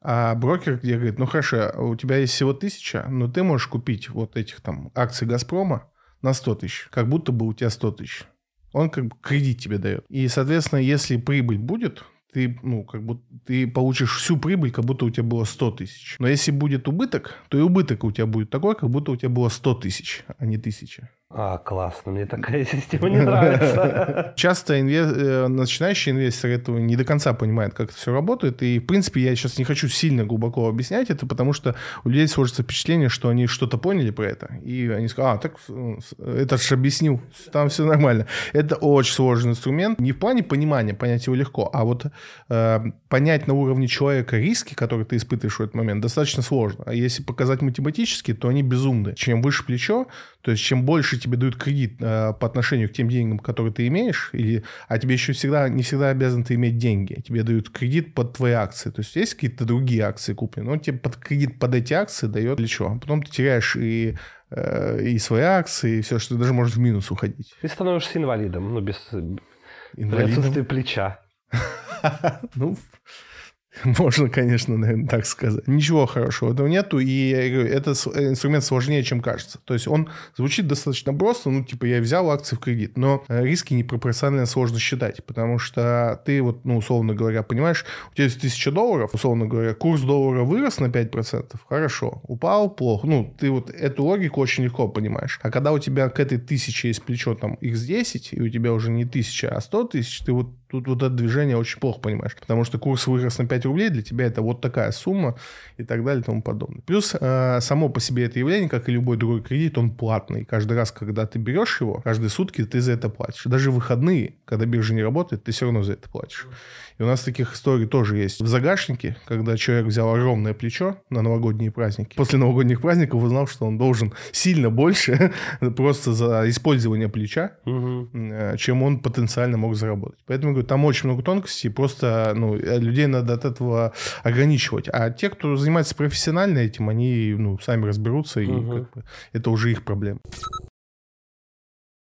а брокер тебе говорит, ну хорошо, у тебя есть всего тысяча, но ты можешь купить вот этих там акций «Газпрома» на 100 тысяч, как будто бы у тебя 100 тысяч. Он как бы кредит тебе дает. И, соответственно, если прибыль будет, ты, ну, как бы ты получишь всю прибыль, как будто у тебя было 100 тысяч. Но если будет убыток, то и убыток у тебя будет такой, как будто у тебя было 100 тысяч, а не тысяча. А, классно, мне такая система не нравится. Часто инвес... Э, начинающие инвесторы этого не до конца понимают, как это все работает. И, в принципе, я сейчас не хочу сильно глубоко объяснять это, потому что у людей сложится впечатление, что они что-то поняли про это. И они скажут, а, так это же объяснил, там все нормально. Это очень сложный инструмент. Не в плане понимания, понять его легко, а вот э, понять на уровне человека риски, которые ты испытываешь в этот момент, достаточно сложно. А если показать математически, то они безумны. Чем выше плечо, то есть чем больше тебе дают кредит э, по отношению к тем деньгам, которые ты имеешь, или, а тебе еще всегда не всегда обязан ты иметь деньги, тебе дают кредит под твои акции. То есть есть какие-то другие акции куплены, но тебе под кредит под эти акции дает плечо. А потом ты теряешь и э, и свои акции, и все, что ты даже можешь в минус уходить. Ты становишься инвалидом, ну, без, инвалидом? отсутствия плеча. Ну, Можно, конечно, наверное, так сказать. Ничего хорошего этого нету, и этот инструмент сложнее, чем кажется. То есть он звучит достаточно просто, ну, типа, я взял акции в кредит, но э, риски непропорционально сложно считать, потому что ты вот, ну, условно говоря, понимаешь, у тебя есть 1000 долларов, условно говоря, курс доллара вырос на 5%, хорошо, упал, плохо. Ну, ты вот эту логику очень легко понимаешь. А когда у тебя к этой тысяче есть плечо там x10, и у тебя уже не тысяча, а 100 тысяч, ты вот тут вот это движение очень плохо понимаешь, потому что курс вырос на 5 рублей, для тебя это вот такая сумма и так далее и тому подобное. Плюс э, само по себе это явление, как и любой другой кредит, он платный. Каждый раз, когда ты берешь его, каждые сутки ты за это платишь. Даже в выходные, когда биржа не работает, ты все равно за это платишь. И у нас таких историй тоже есть. В загашнике, когда человек взял огромное плечо на новогодние праздники, после новогодних праздников узнал, что он должен сильно больше просто за использование плеча, угу. чем он потенциально мог заработать. Поэтому, говорю, там очень много тонкостей, просто ну, людей надо от этого ограничивать. А те, кто занимается профессионально этим, они ну, сами разберутся, и угу. как бы, это уже их проблема.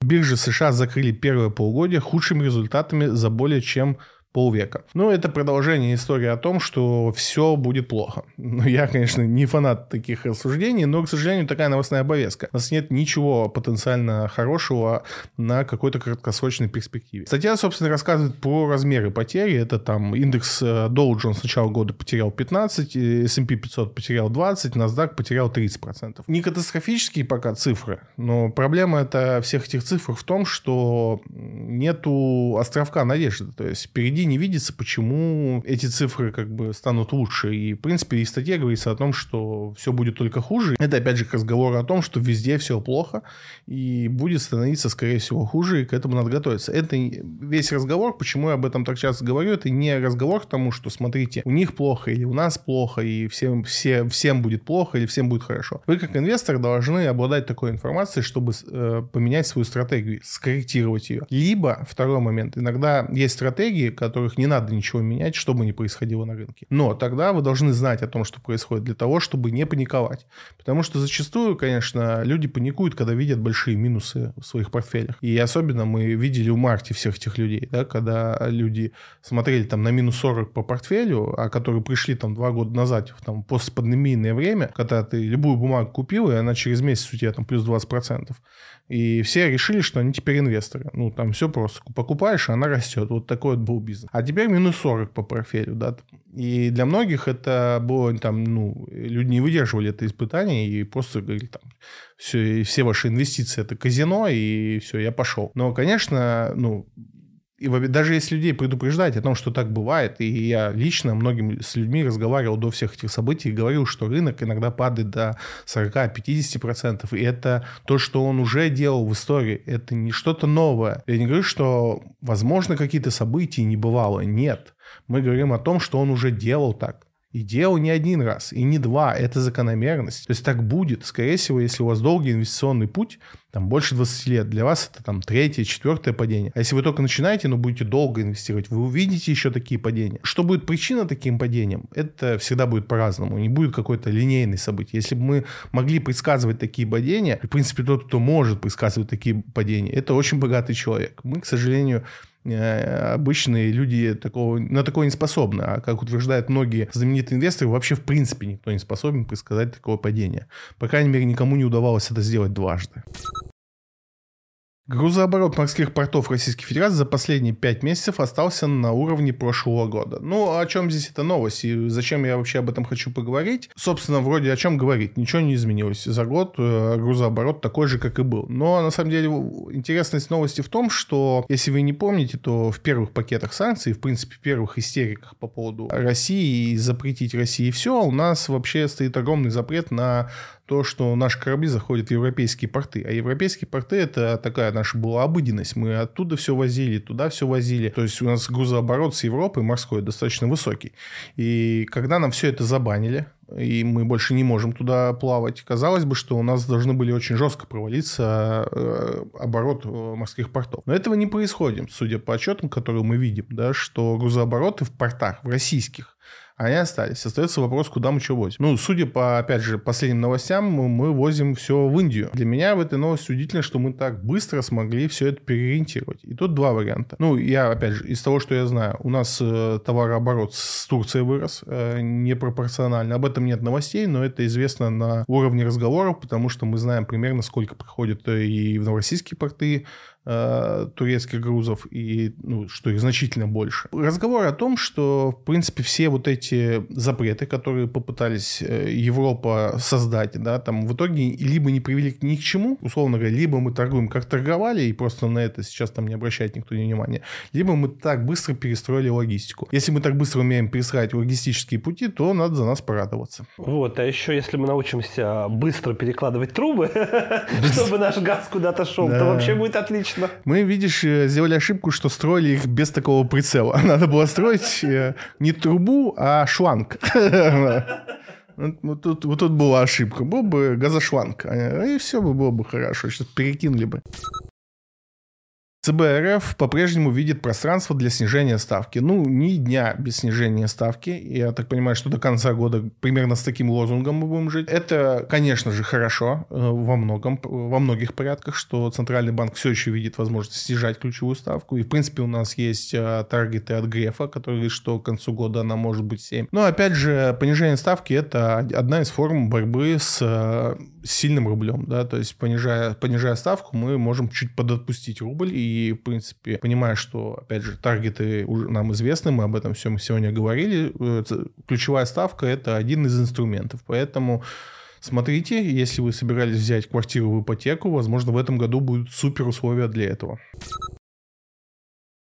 Биржи США закрыли первое полугодие худшими результатами за более чем полвека. Ну, это продолжение истории о том, что все будет плохо. Ну, я, конечно, не фанат таких рассуждений, но, к сожалению, такая новостная повестка. У нас нет ничего потенциально хорошего на какой-то краткосрочной перспективе. Статья, собственно, рассказывает про размеры потери. Это там индекс э, Dow Jones с начала года потерял 15, S&P 500 потерял 20, NASDAQ потерял 30%. Не катастрофические пока цифры, но проблема это всех этих цифр в том, что нету островка надежды. То есть впереди не видится, почему эти цифры как бы станут лучше. И, в принципе, и в статье говорится о том, что все будет только хуже. Это, опять же, к разговору о том, что везде все плохо, и будет становиться, скорее всего, хуже, и к этому надо готовиться. Это весь разговор, почему я об этом так часто говорю, это не разговор к тому, что, смотрите, у них плохо или у нас плохо, и всем, все, всем будет плохо или всем будет хорошо. Вы, как инвестор, должны обладать такой информацией, чтобы э, поменять свою стратегию, скорректировать ее. Либо, второй момент, иногда есть стратегии, которых не надо ничего менять, что бы ни происходило на рынке. Но тогда вы должны знать о том, что происходит, для того, чтобы не паниковать. Потому что зачастую, конечно, люди паникуют, когда видят большие минусы в своих портфелях. И особенно мы видели в марте всех этих людей, да, когда люди смотрели там на минус 40 по портфелю, а которые пришли там два года назад, в там постпандемийное время, когда ты любую бумагу купил, и она через месяц у тебя там плюс 20%. И все решили, что они теперь инвесторы. Ну, там все просто. Покупаешь, и она растет. Вот такой вот был бизнес. А теперь минус 40 по портфелю, да. И для многих это было, там, ну, люди не выдерживали это испытание и просто говорили, там, все, все ваши инвестиции это казино, и все, я пошел. Но, конечно, ну, и даже если людей предупреждать о том, что так бывает, и я лично многим с людьми разговаривал до всех этих событий говорил, что рынок иногда падает до 40-50%, и это то, что он уже делал в истории, это не что-то новое. Я не говорю, что возможно какие-то события не бывало, нет. Мы говорим о том, что он уже делал так. И делал не один раз, и не два. Это закономерность. То есть так будет. Скорее всего, если у вас долгий инвестиционный путь, там больше 20 лет, для вас это там третье, четвертое падение. А если вы только начинаете, но будете долго инвестировать, вы увидите еще такие падения. Что будет причина таким падениям? Это всегда будет по-разному. Не будет какой-то линейной событий. Если бы мы могли предсказывать такие падения, в принципе, тот, кто может предсказывать такие падения, это очень богатый человек. Мы, к сожалению, обычные люди такого, на такое не способны. А как утверждают многие знаменитые инвесторы, вообще в принципе никто не способен предсказать такое падение. По крайней мере, никому не удавалось это сделать дважды. Грузооборот морских портов Российской Федерации за последние пять месяцев остался на уровне прошлого года. Ну, о чем здесь эта новость и зачем я вообще об этом хочу поговорить? Собственно, вроде о чем говорить. Ничего не изменилось. За год э, грузооборот такой же, как и был. Но, на самом деле, интересность новости в том, что, если вы не помните, то в первых пакетах санкций, в принципе, в первых истериках по поводу России и запретить России все, у нас вообще стоит огромный запрет на то, что наши корабли заходят в европейские порты. А европейские порты это такая наша была обыденность. Мы оттуда все возили, туда все возили. То есть у нас грузооборот с Европой морской достаточно высокий. И когда нам все это забанили, и мы больше не можем туда плавать. Казалось бы, что у нас должны были очень жестко провалиться э, оборот э, морских портов. Но этого не происходит, судя по отчетам, которые мы видим, да, что грузообороты в портах, в российских, они остались. Остается вопрос, куда мы что возим. Ну, судя по, опять же, последним новостям, мы, мы возим все в Индию. Для меня в этой новости удивительно, что мы так быстро смогли все это переориентировать. И тут два варианта. Ну, я, опять же, из того, что я знаю, у нас э, товарооборот с Турцией вырос э, непропорционально. Об этом нет новостей, но это известно на уровне разговоров, потому что мы знаем примерно, сколько приходит э, и в новороссийские порты э, турецких грузов, и ну, что их значительно больше. Разговор о том, что, в принципе, все вот эти запреты, которые попытались э, Европа создать, да, там в итоге либо не привели ни к чему, условно говоря, либо мы торгуем, как торговали, и просто на это сейчас там не обращает никто внимания, либо мы так быстро перестроили логистику. Если мы так быстро умеем перестраивать логистические пути, то надо за нас порадоваться. Вот, а еще если мы научимся быстро перекладывать трубы, чтобы наш газ куда-то шел, то вообще будет отлично точно. Мы, видишь, э, сделали ошибку, что строили их без такого прицела. Надо было строить э, не трубу, а шланг. Вот тут, вот тут была ошибка. Был бы газошланг. А, и все бы было бы хорошо. Сейчас перекинули бы. ЦБ РФ по-прежнему видит пространство для снижения ставки. Ну, ни дня без снижения ставки. Я так понимаю, что до конца года примерно с таким лозунгом мы будем жить. Это, конечно же, хорошо э, во многом, во многих порядках, что Центральный банк все еще видит возможность снижать ключевую ставку. И, в принципе, у нас есть э, таргеты от Грефа, которые что к концу года она может быть 7. Но, опять же, понижение ставки – это одна из форм борьбы с э, сильным рублем, да, то есть понижая, понижая ставку, мы можем чуть подотпустить рубль, и, в принципе, понимая, что, опять же, таргеты уже нам известны, мы об этом все сегодня говорили, э, ключевая ставка – это один из инструментов, поэтому смотрите, если вы собирались взять квартиру в ипотеку, возможно, в этом году будут супер условия для этого.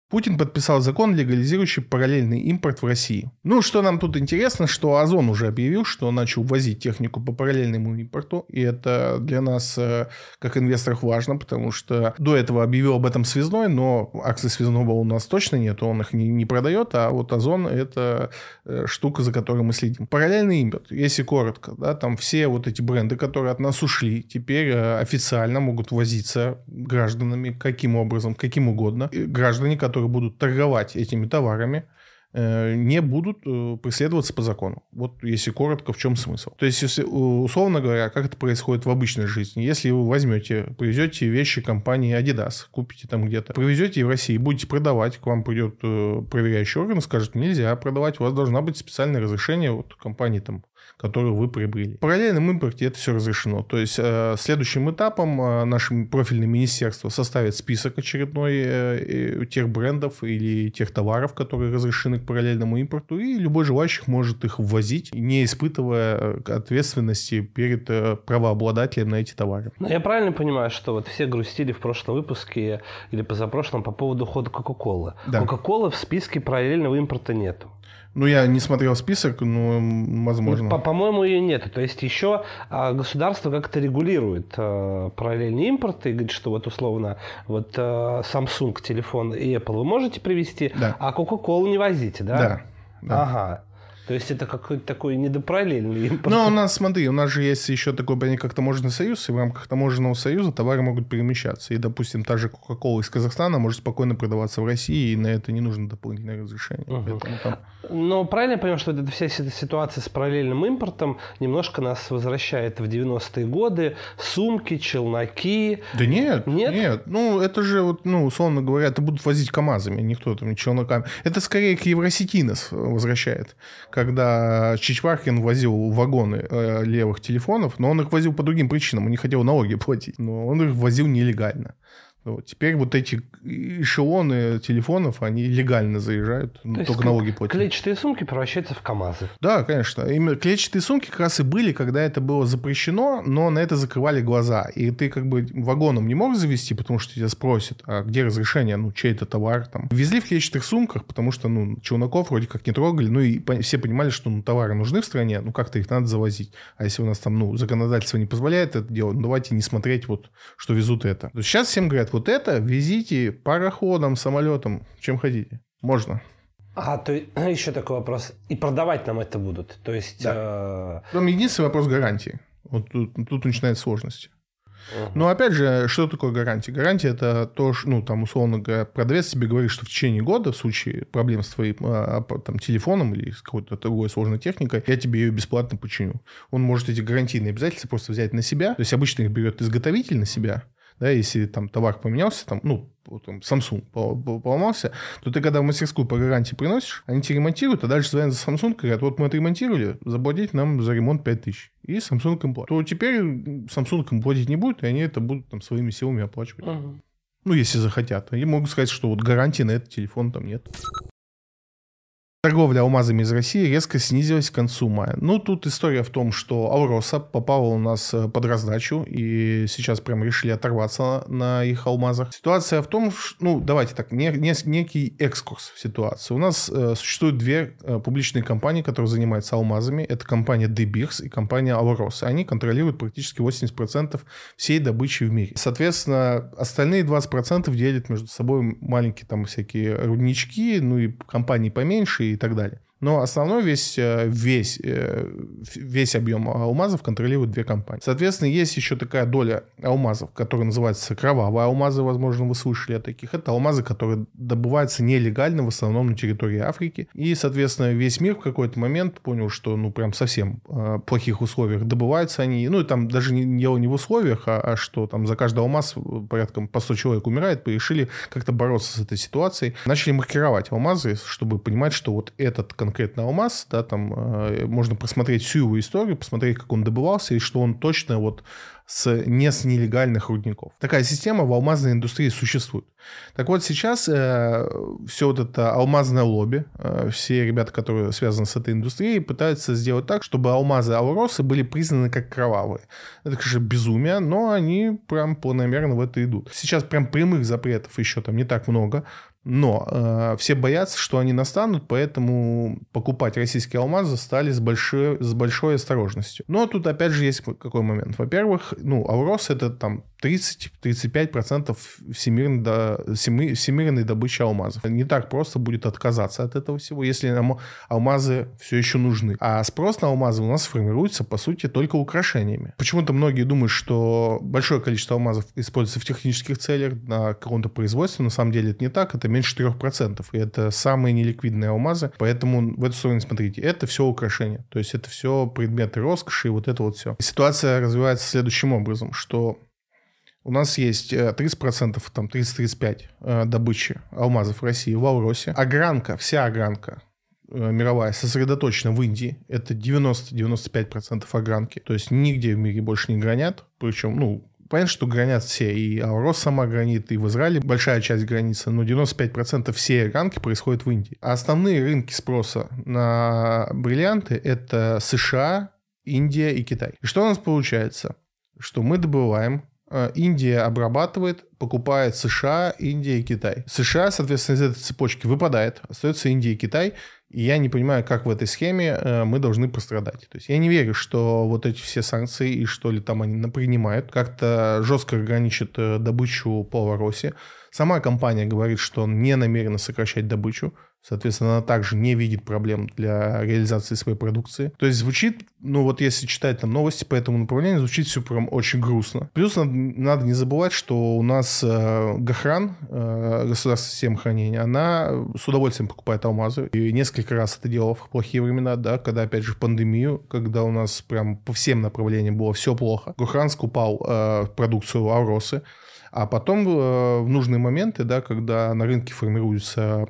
Путин подписал закон, легализирующий параллельный импорт в России. Ну, что нам тут интересно, что Озон уже объявил, что начал возить технику по параллельному импорту, и это для нас, э, как инвесторов, важно, потому что до этого объявил об этом Связной, но акций Связного у нас точно нет, он их не, не продает, а вот Озон – это э, штука, за которой мы следим. Параллельный импорт, если коротко, да, там все вот эти бренды, которые от нас ушли, теперь э, официально могут возиться гражданами каким образом, каким угодно. И граждане, которые которые будут торговать этими товарами, э, не будут э, преследоваться по закону. Вот если коротко, в чем смысл. То есть, если, условно говоря, как это происходит в обычной жизни. Если вы возьмете, привезете вещи компании Adidas, купите там где-то, привезете в России, будете продавать, к вам придет э, проверяющий орган скажет, нельзя продавать, у вас должна быть специальное разрешение от компании там которую вы приобрели. В параллельном импорте это все разрешено. То есть э, следующим этапом э, наше профильное министерство составит список очередной э, тех брендов или тех товаров, которые разрешены к параллельному импорту, и любой желающий может их ввозить, не испытывая ответственности перед правообладателем на эти товары. Но я правильно понимаю, что вот все грустили в прошлом выпуске или позапрошлом по поводу хода Кока-Колы. Да. Кока-Колы в списке параллельного импорта нету. Ну, я не смотрел список, но возможно. По- по-моему, ее нет. То есть еще а, государство как-то регулирует а, параллельный импорт и говорит, что вот условно вот а, Samsung телефон и Apple вы можете привезти, да. а Coca-Cola не возите, да? Да. да. Ага. То есть это какой-то такой недопараллельный импорт. Ну, у нас, смотри, у нас же есть еще такой понятие, как таможенный союз, и в рамках таможенного союза товары могут перемещаться. И, допустим, та же Coca-Cola из Казахстана может спокойно продаваться в России, и на это не нужно дополнительное разрешение. Угу. там... Но правильно я понимаю, что эта вся эта ситуация с параллельным импортом немножко нас возвращает в 90-е годы, сумки, челноки. Да нет, нет, нет. Ну, это же, вот, ну, условно говоря, это будут возить КАМАЗами, никто там челноками. Это скорее к Евросети нас возвращает когда Чичваркин возил вагоны э, левых телефонов, но он их возил по другим причинам, он не хотел налоги платить, но он их возил нелегально. Вот. Теперь вот эти эшелоны телефонов, они легально заезжают, То только налоги платят. Клетчатые сумки превращаются в КАМАЗы. Да, конечно. Именно клетчатые сумки как раз и были, когда это было запрещено, но на это закрывали глаза. И ты как бы вагоном не мог завести, потому что тебя спросят, а где разрешение, ну, чей это товар там. Везли в клетчатых сумках, потому что, ну, челноков вроде как не трогали, ну, и все понимали, что ну, товары нужны в стране, ну, как-то их надо завозить. А если у нас там, ну, законодательство не позволяет это делать, ну, давайте не смотреть вот, что везут это. Сейчас всем говорят, вот это везите пароходом, самолетом, чем хотите. Можно. А, то еще такой вопрос. И продавать нам это будут? То есть... Да. Э... Там единственный вопрос гарантии. Вот тут, тут начинает сложности. Uh-huh. Но опять же, что такое гарантия? Гарантия это то, что, ну, там, условно говоря, продавец тебе говорит, что в течение года, в случае проблем с твоим а, там, телефоном или с какой-то другой сложной техникой, я тебе ее бесплатно починю. Он может эти гарантийные обязательства просто взять на себя. То есть обычно их берет изготовитель на себя, да, если там товар поменялся, там, ну, там, Samsung поломался, то ты когда в мастерскую по гарантии приносишь, они тебе ремонтируют, а дальше звонят за Samsung и говорят, вот мы отремонтировали, заплатить нам за ремонт 5000. И Samsung им платит. То теперь Samsung им платить не будет, и они это будут там своими силами оплачивать. Угу. Ну, если захотят. Они могут сказать, что вот гарантии на этот телефон там нет. Торговля алмазами из России резко снизилась к концу мая. Ну, тут история в том, что Алроса попала у нас э, под раздачу, и сейчас прям решили оторваться на их алмазах. Ситуация в том, что, ну, давайте так, не, не, некий экскурс в ситуации. У нас э, существуют две э, публичные компании, которые занимаются алмазами. Это компания Beers и компания Алроса. Они контролируют практически 80% всей добычи в мире. Соответственно, остальные 20% делят между собой маленькие там всякие руднички, ну и компании поменьше, и так далее. Но основной весь, э, весь, э, весь объем алмазов контролируют две компании. Соответственно, есть еще такая доля алмазов, которая называется кровавые алмазы, возможно, вы слышали о таких. Это алмазы, которые добываются нелегально, в основном на территории Африки. И, соответственно, весь мир в какой-то момент понял, что, ну, прям совсем э, плохих условиях добываются они. Ну, и там даже не, дело не в условиях, а, а что там за каждый алмаз порядком по 100 человек умирает, решили как-то бороться с этой ситуацией. Начали маркировать алмазы, чтобы понимать, что вот этот конкретно алмаз, да, там э, можно просмотреть всю его историю, посмотреть, как он добывался, и что он точно вот с, не с нелегальных рудников. Такая система в алмазной индустрии существует. Так вот, сейчас э, все вот это алмазное лобби, э, все ребята, которые связаны с этой индустрией, пытаются сделать так, чтобы алмазы Ауросы были признаны как кровавые. Это, конечно, безумие, но они прям планомерно в это идут. Сейчас прям прямых запретов еще там не так много, но э, все боятся, что они настанут, поэтому покупать российские алмазы стали с большой, с большой осторожностью. Но тут опять же есть какой момент. Во-первых, ну, Аурос это там 30-35% всемирной, до, всемирной добычи алмазов. Не так просто будет отказаться от этого всего, если алмазы все еще нужны. А спрос на алмазы у нас формируется, по сути, только украшениями. Почему-то многие думают, что большое количество алмазов используется в технических целях, на каком-то производстве. На самом деле это не так, это меньше 3%. И это самые неликвидные алмазы. Поэтому в эту сторону смотрите. Это все украшения. То есть это все предметы роскоши и вот это вот все. ситуация развивается следующим образом, что у нас есть 30%, э, там 30-35% э, добычи алмазов в России в Алросе. Огранка, вся огранка э, мировая сосредоточена в Индии. Это 90-95% огранки. То есть нигде в мире больше не гранят. Причем, ну, понятно, что гранят все. И Алрос сама гранит, и в Израиле большая часть границы. Но 95% всей огранки происходит в Индии. А основные рынки спроса на бриллианты – это США, Индия и Китай. И что у нас получается? Что мы добываем Индия обрабатывает, покупает США, Индия и Китай. США, соответственно, из этой цепочки выпадает, остается Индия и Китай. И я не понимаю, как в этой схеме э, мы должны пострадать. То есть я не верю, что вот эти все санкции и что ли там они принимают, как-то жестко ограничат э, добычу по Ларосе. Сама компания говорит, что он не намерена сокращать добычу. Соответственно, она также не видит проблем для реализации своей продукции. То есть звучит, ну вот если читать там новости по этому направлению, звучит все прям очень грустно. Плюс надо, надо не забывать, что у нас э, Гохран, э, государство системы хранения, она с удовольствием покупает алмазы. И несколько раз это делала в плохие времена, да, когда опять же в пандемию, когда у нас прям по всем направлениям было все плохо. Гохран скупал э, продукцию Ауросы. А потом э, в нужные моменты, да, когда на рынке формируется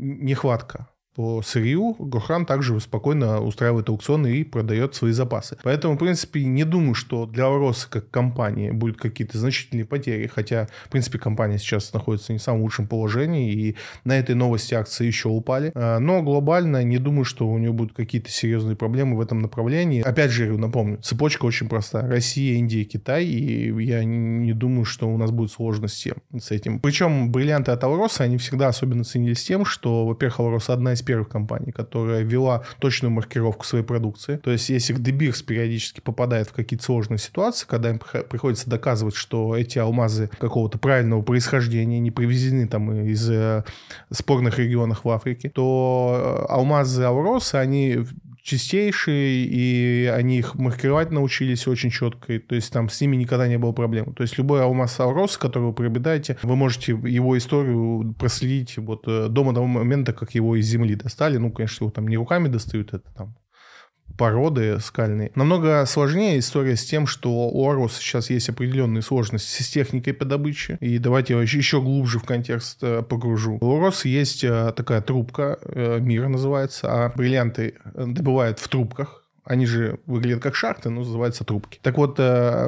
нехватка по сырью, Гохан также спокойно устраивает аукционы и продает свои запасы. Поэтому, в принципе, не думаю, что для Ороса как компании будут какие-то значительные потери, хотя, в принципе, компания сейчас находится не в самом лучшем положении, и на этой новости акции еще упали. А, но глобально не думаю, что у нее будут какие-то серьезные проблемы в этом направлении. Опять же, напомню, цепочка очень простая. Россия, Индия, Китай, и я не думаю, что у нас будут сложности с этим. Причем бриллианты от Алроса, они всегда особенно ценились тем, что, во-первых, Алроса одна из первых компаний, которая вела точную маркировку своей продукции. То есть, если Дебирс периодически попадает в какие-то сложные ситуации, когда им приходится доказывать, что эти алмазы какого-то правильного происхождения не привезены там из э, спорных регионов в Африке, то э, алмазы Ауроса, они чистейшие, и они их маркировать научились очень четко, то есть там с ними никогда не было проблем. То есть любой алмаз Аурос, который вы приобретаете, вы можете его историю проследить вот э, до момента, как его из земли достали. Ну, конечно, его там не руками достают, это там породы скальные. Намного сложнее история с тем, что у Орус сейчас есть определенные сложности с техникой по добыче. И давайте я еще глубже в контекст э, погружу. У Орус есть э, такая трубка, э, мира называется, а бриллианты добывают в трубках они же выглядят как шахты, но называются трубки. Так вот, э,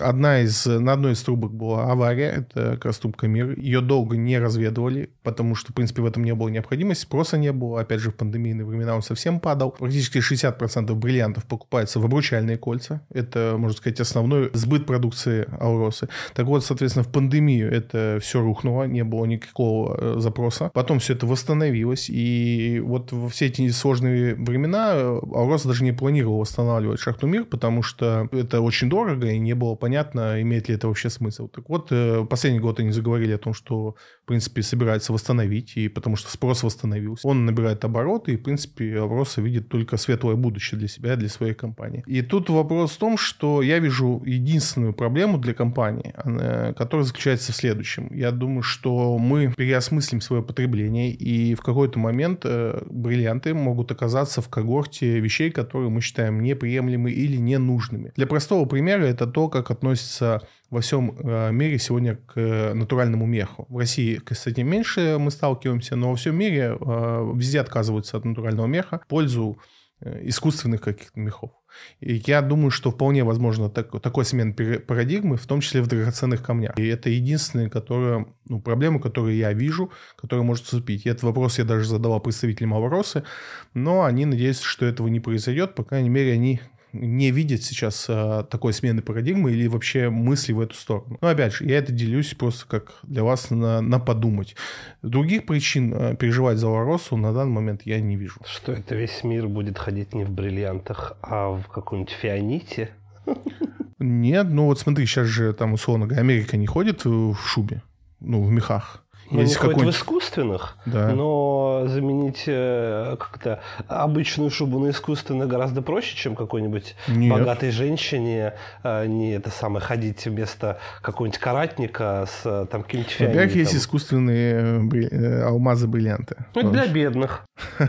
одна из, на одной из трубок была авария, это как раз трубка МИР. Ее долго не разведывали, потому что, в принципе, в этом не было необходимости, спроса не было. Опять же, в пандемийные времена он совсем падал. Практически 60% бриллиантов покупается в обручальные кольца. Это, можно сказать, основной сбыт продукции Ауросы. Так вот, соответственно, в пандемию это все рухнуло, не было никакого э, запроса. Потом все это восстановилось, и вот во все эти сложные времена Ауроса даже не планировал восстанавливать шахту «Мир», потому что это очень дорого, и не было понятно, имеет ли это вообще смысл. Так вот, э, последний год они заговорили о том, что, в принципе, собирается восстановить, и потому что спрос восстановился. Он набирает обороты, и, в принципе, Авроса видит только светлое будущее для себя, для своей компании. И тут вопрос в том, что я вижу единственную проблему для компании, которая заключается в следующем. Я думаю, что мы переосмыслим свое потребление, и в какой-то момент э, бриллианты могут оказаться в когорте вещей, которые мы считаем неприемлемыми или ненужными. Для простого примера это то, как относится во всем э, мире сегодня к э, натуральному меху. В России этим меньше мы сталкиваемся, но во всем мире везде отказываются от натурального меха в пользу искусственных каких-то мехов. И я думаю, что вполне возможно так, такой смен парадигмы, в том числе в драгоценных камнях. И это единственная которая, ну, проблема, которую я вижу, которая может вступить. И этот вопрос я даже задавал представителям Авросы, но они надеются, что этого не произойдет. По крайней мере, они не видят сейчас а, такой смены парадигмы или вообще мысли в эту сторону. Но опять же, я это делюсь просто как для вас на, на подумать. Других причин а, переживать за Ларосу на данный момент я не вижу. Что это весь мир будет ходить не в бриллиантах, а в каком-нибудь фианите? Нет, ну вот смотри, сейчас же там условно говоря, Америка не ходит в шубе, ну в мехах. Ну, Есть не в искусственных, да. но заменить э, как-то обычную шубу на искусственную гораздо проще, чем какой-нибудь Нет. богатой женщине э, не это самое ходить вместо какого-нибудь каратника с э, там каким-нибудь фианитом. Во-первых, есть искусственные алмазы, бриллианты. Ну, для бедных.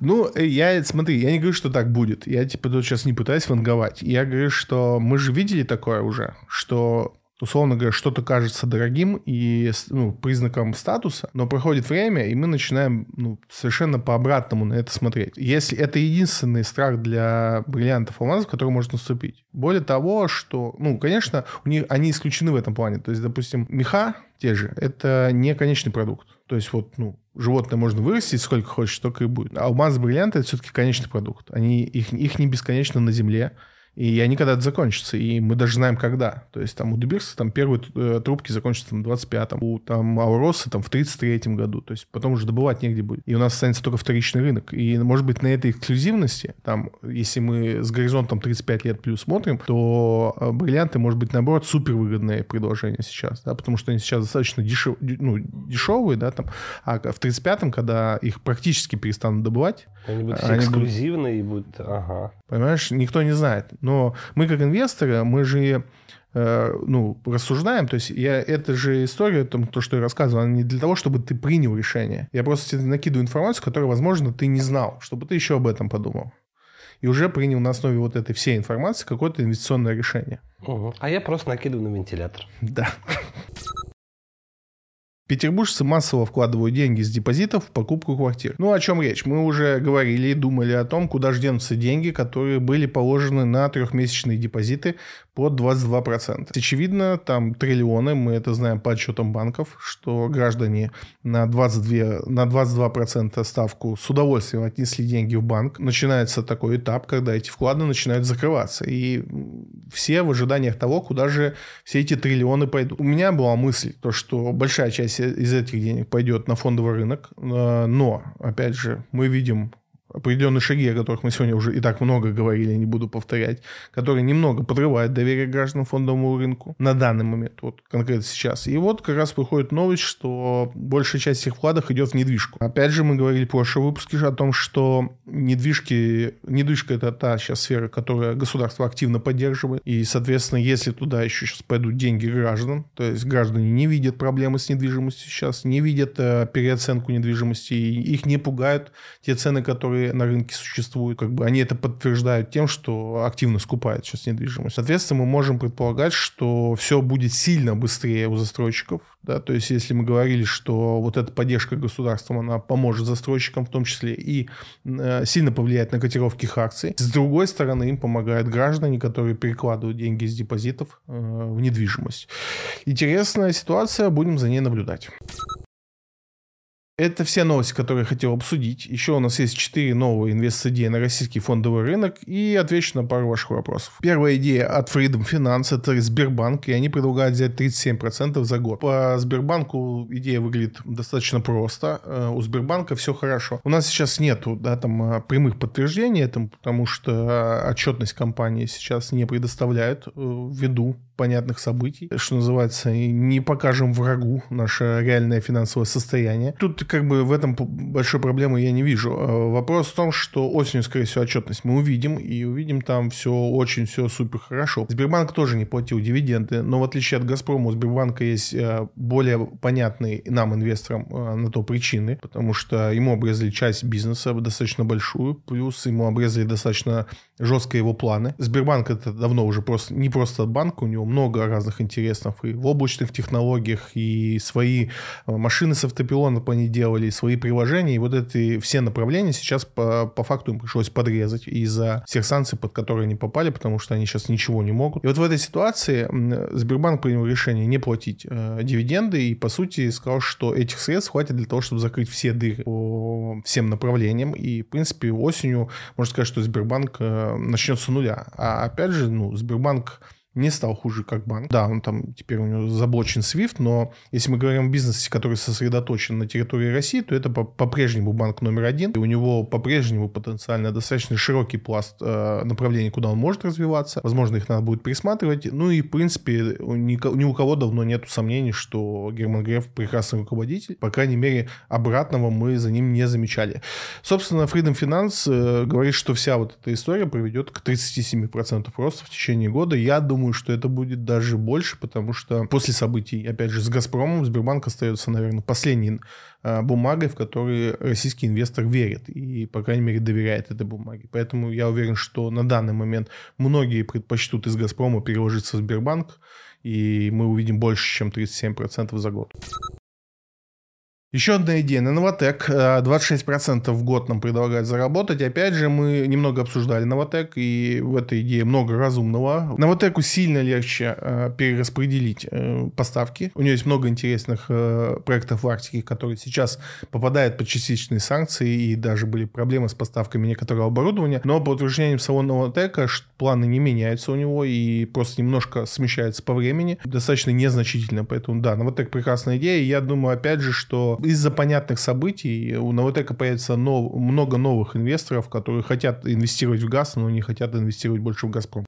Ну, я, смотри, я не говорю, что так будет. Я, типа, тут сейчас не пытаюсь ванговать. Я говорю, что мы же видели такое уже, что условно говоря, что-то кажется дорогим и ну, признаком статуса, но проходит время, и мы начинаем ну, совершенно по-обратному на это смотреть. Если это единственный страх для бриллиантов алмазов, который может наступить. Более того, что, ну, конечно, у них, они исключены в этом плане. То есть, допустим, меха те же, это не конечный продукт. То есть вот, ну, животное можно вырастить сколько хочешь, столько и будет. А алмазы, бриллианты — это все-таки конечный продукт. Они, их, их не бесконечно на земле. И они когда-то закончатся, и мы даже знаем, когда. То есть там у Дебирса там первые э, трубки закончатся там, в 25-м, у там Ауроса там в 33-м году. То есть потом уже добывать негде будет. И у нас останется только вторичный рынок. И, может быть, на этой эксклюзивности, там, если мы с горизонтом 35 лет плюс смотрим, то э, бриллианты, может быть, наоборот, супер выгодное предложение сейчас, да, потому что они сейчас достаточно дешев, ну, дешевые, да, там, а в 35-м, когда их практически перестанут добывать, они будут все они эксклюзивные будут... и будут, ага. Понимаешь, никто не знает. Но мы как инвесторы, мы же э, ну, рассуждаем, то есть я, это же история, там, то, что я рассказывал, не для того, чтобы ты принял решение. Я просто тебе накидываю информацию, которую, возможно, ты не знал, чтобы ты еще об этом подумал. И уже принял на основе вот этой всей информации какое-то инвестиционное решение. Угу. А я просто накидываю на вентилятор. Да. Петербуржцы массово вкладывают деньги с депозитов в покупку квартир. Ну, о чем речь? Мы уже говорили и думали о том, куда же деньги, которые были положены на трехмесячные депозиты под 22%. Очевидно, там триллионы, мы это знаем по отчетам банков, что граждане на 22%, на 22% ставку с удовольствием отнесли деньги в банк. Начинается такой этап, когда эти вклады начинают закрываться. И все в ожиданиях того, куда же все эти триллионы пойдут. У меня была мысль, то, что большая часть из этих денег пойдет на фондовый рынок, э, но, опять же, мы видим определенные шаги, о которых мы сегодня уже и так много говорили, не буду повторять, которые немного подрывают доверие граждан фондовому рынку на данный момент, вот конкретно сейчас. И вот как раз выходит новость, что большая часть этих вкладов идет в недвижку. Опять же, мы говорили в прошлом выпуске о том, что недвижки, недвижка это та сейчас сфера, которую государство активно поддерживает. И, соответственно, если туда еще сейчас пойдут деньги граждан, то есть граждане не видят проблемы с недвижимостью сейчас, не видят э, переоценку недвижимости, и их не пугают те цены, которые на рынке существуют, как бы они это подтверждают тем, что активно скупают сейчас недвижимость. Соответственно, мы можем предполагать, что все будет сильно быстрее у застройщиков, да, то есть если мы говорили, что вот эта поддержка государством, она поможет застройщикам в том числе и э, сильно повлияет на котировки их акций, с другой стороны им помогают граждане, которые перекладывают деньги из депозитов э, в недвижимость. Интересная ситуация, будем за ней наблюдать. Это все новости, которые я хотел обсудить. Еще у нас есть четыре новые инвест-идеи на российский фондовый рынок и отвечу на пару ваших вопросов. Первая идея от Freedom Finance, это Сбербанк, и они предлагают взять 37% за год. По Сбербанку идея выглядит достаточно просто. Э, у Сбербанка все хорошо. У нас сейчас нету да, там, э, прямых подтверждений этому, потому что отчетность компании сейчас не предоставляют э, ввиду понятных событий, что называется, не покажем врагу наше реальное финансовое состояние. Тут как бы в этом большой проблемы я не вижу. Э, вопрос в том, что осенью, скорее всего, отчетность мы увидим, и увидим там все очень, все супер хорошо. Сбербанк тоже не платил дивиденды, но в отличие от Газпрома у Сбербанка есть э, более понятные нам, инвесторам, э, на то причины, потому что ему обрезали часть бизнеса достаточно большую, плюс ему обрезали достаточно жестко его планы. Сбербанк это давно уже просто не просто банк, у него много разных интересов и в облачных технологиях, и свои э, машины с автопилотом они делали, и свои приложения, и вот эти все направления сейчас по, по факту им пришлось подрезать из-за всех санкций, под которые они попали, потому что они сейчас ничего не могут. И вот в этой ситуации Сбербанк принял решение не платить э, дивиденды и, по сути, сказал, что этих средств хватит для того, чтобы закрыть все дыры по всем направлениям. И, в принципе, осенью можно сказать, что Сбербанк э, начнет с нуля. А опять же, ну, Сбербанк не стал хуже как банк. Да, он там теперь у него заблочен SWIFT, но если мы говорим о бизнесе, который сосредоточен на территории России, то это по-прежнему банк номер один. И у него по-прежнему потенциально достаточно широкий пласт э, направлений, куда он может развиваться. Возможно, их надо будет пересматривать. Ну и, в принципе, ни, ни у кого давно нет сомнений, что Герман Греф прекрасный руководитель. По крайней мере, обратного мы за ним не замечали. Собственно, Freedom Finance э, говорит, что вся вот эта история приведет к 37% роста в течение года. Я думаю, думаю, что это будет даже больше, потому что после событий, опять же, с «Газпромом» Сбербанк остается, наверное, последней э, бумагой, в которой российский инвестор верит и, по крайней мере, доверяет этой бумаге. Поэтому я уверен, что на данный момент многие предпочтут из «Газпрома» переложиться в Сбербанк, и мы увидим больше, чем 37% за год. Еще одна идея. На Новотек 26% в год нам предлагают заработать. Опять же, мы немного обсуждали Новотек, и в этой идее много разумного. Новотеку сильно легче э, перераспределить э, поставки. У нее есть много интересных э, проектов в Арктике, которые сейчас попадают под частичные санкции, и даже были проблемы с поставками некоторого оборудования. Но по утверждениям самого Новотека планы не меняются у него, и просто немножко смещаются по времени. Достаточно незначительно, поэтому да, Новотек прекрасная идея. Я думаю, опять же, что из-за понятных событий у Новотека появится нов, много новых инвесторов, которые хотят инвестировать в газ, но не хотят инвестировать больше в Газпром.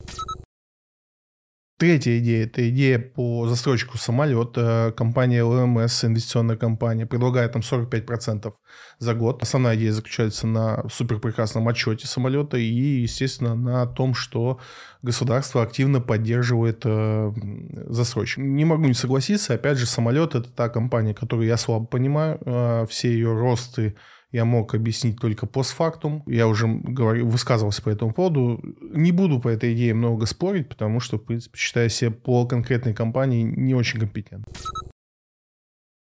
Третья идея – это идея по застройщику самолета. Компания ЛМС, инвестиционная компания, предлагает там 45% за год. Основная идея заключается на супер прекрасном отчете самолета и, естественно, на том, что государство активно поддерживает э, застройщик. Не могу не согласиться. Опять же, самолет – это та компания, которую я слабо понимаю. Э, все ее росты я мог объяснить только постфактум. Я уже говорил, высказывался по этому поводу. Не буду по этой идее много спорить, потому что, в принципе, считаю себя по конкретной компании не очень компетентным.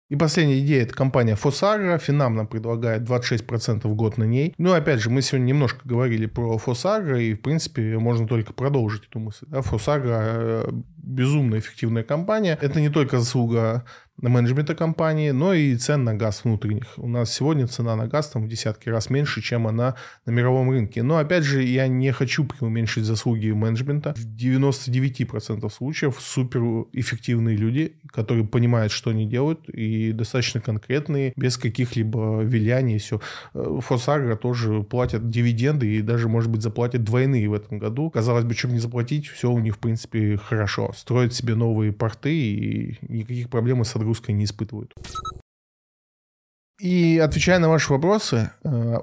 И последняя идея – это компания Фосагра. Финам нам предлагает 26% в год на ней. Ну, опять же, мы сегодня немножко говорили про Фосагра, и, в принципе, можно только продолжить эту мысль. Фосагра э, – безумно эффективная компания. Это не только заслуга менеджмента компании, но и цен на газ внутренних. У нас сегодня цена на газ там в десятки раз меньше, чем она на мировом рынке. Но опять же, я не хочу преуменьшить заслуги менеджмента. В 99% случаев супер эффективные люди, которые понимают, что они делают, и достаточно конкретные, без каких-либо виляний и все. Фосагра тоже платят дивиденды и даже, может быть, заплатят двойные в этом году. Казалось бы, чем не заплатить, все у них, в принципе, хорошо. Строят себе новые порты и никаких проблем с отгрузкой не испытывают. И отвечая на ваши вопросы, э,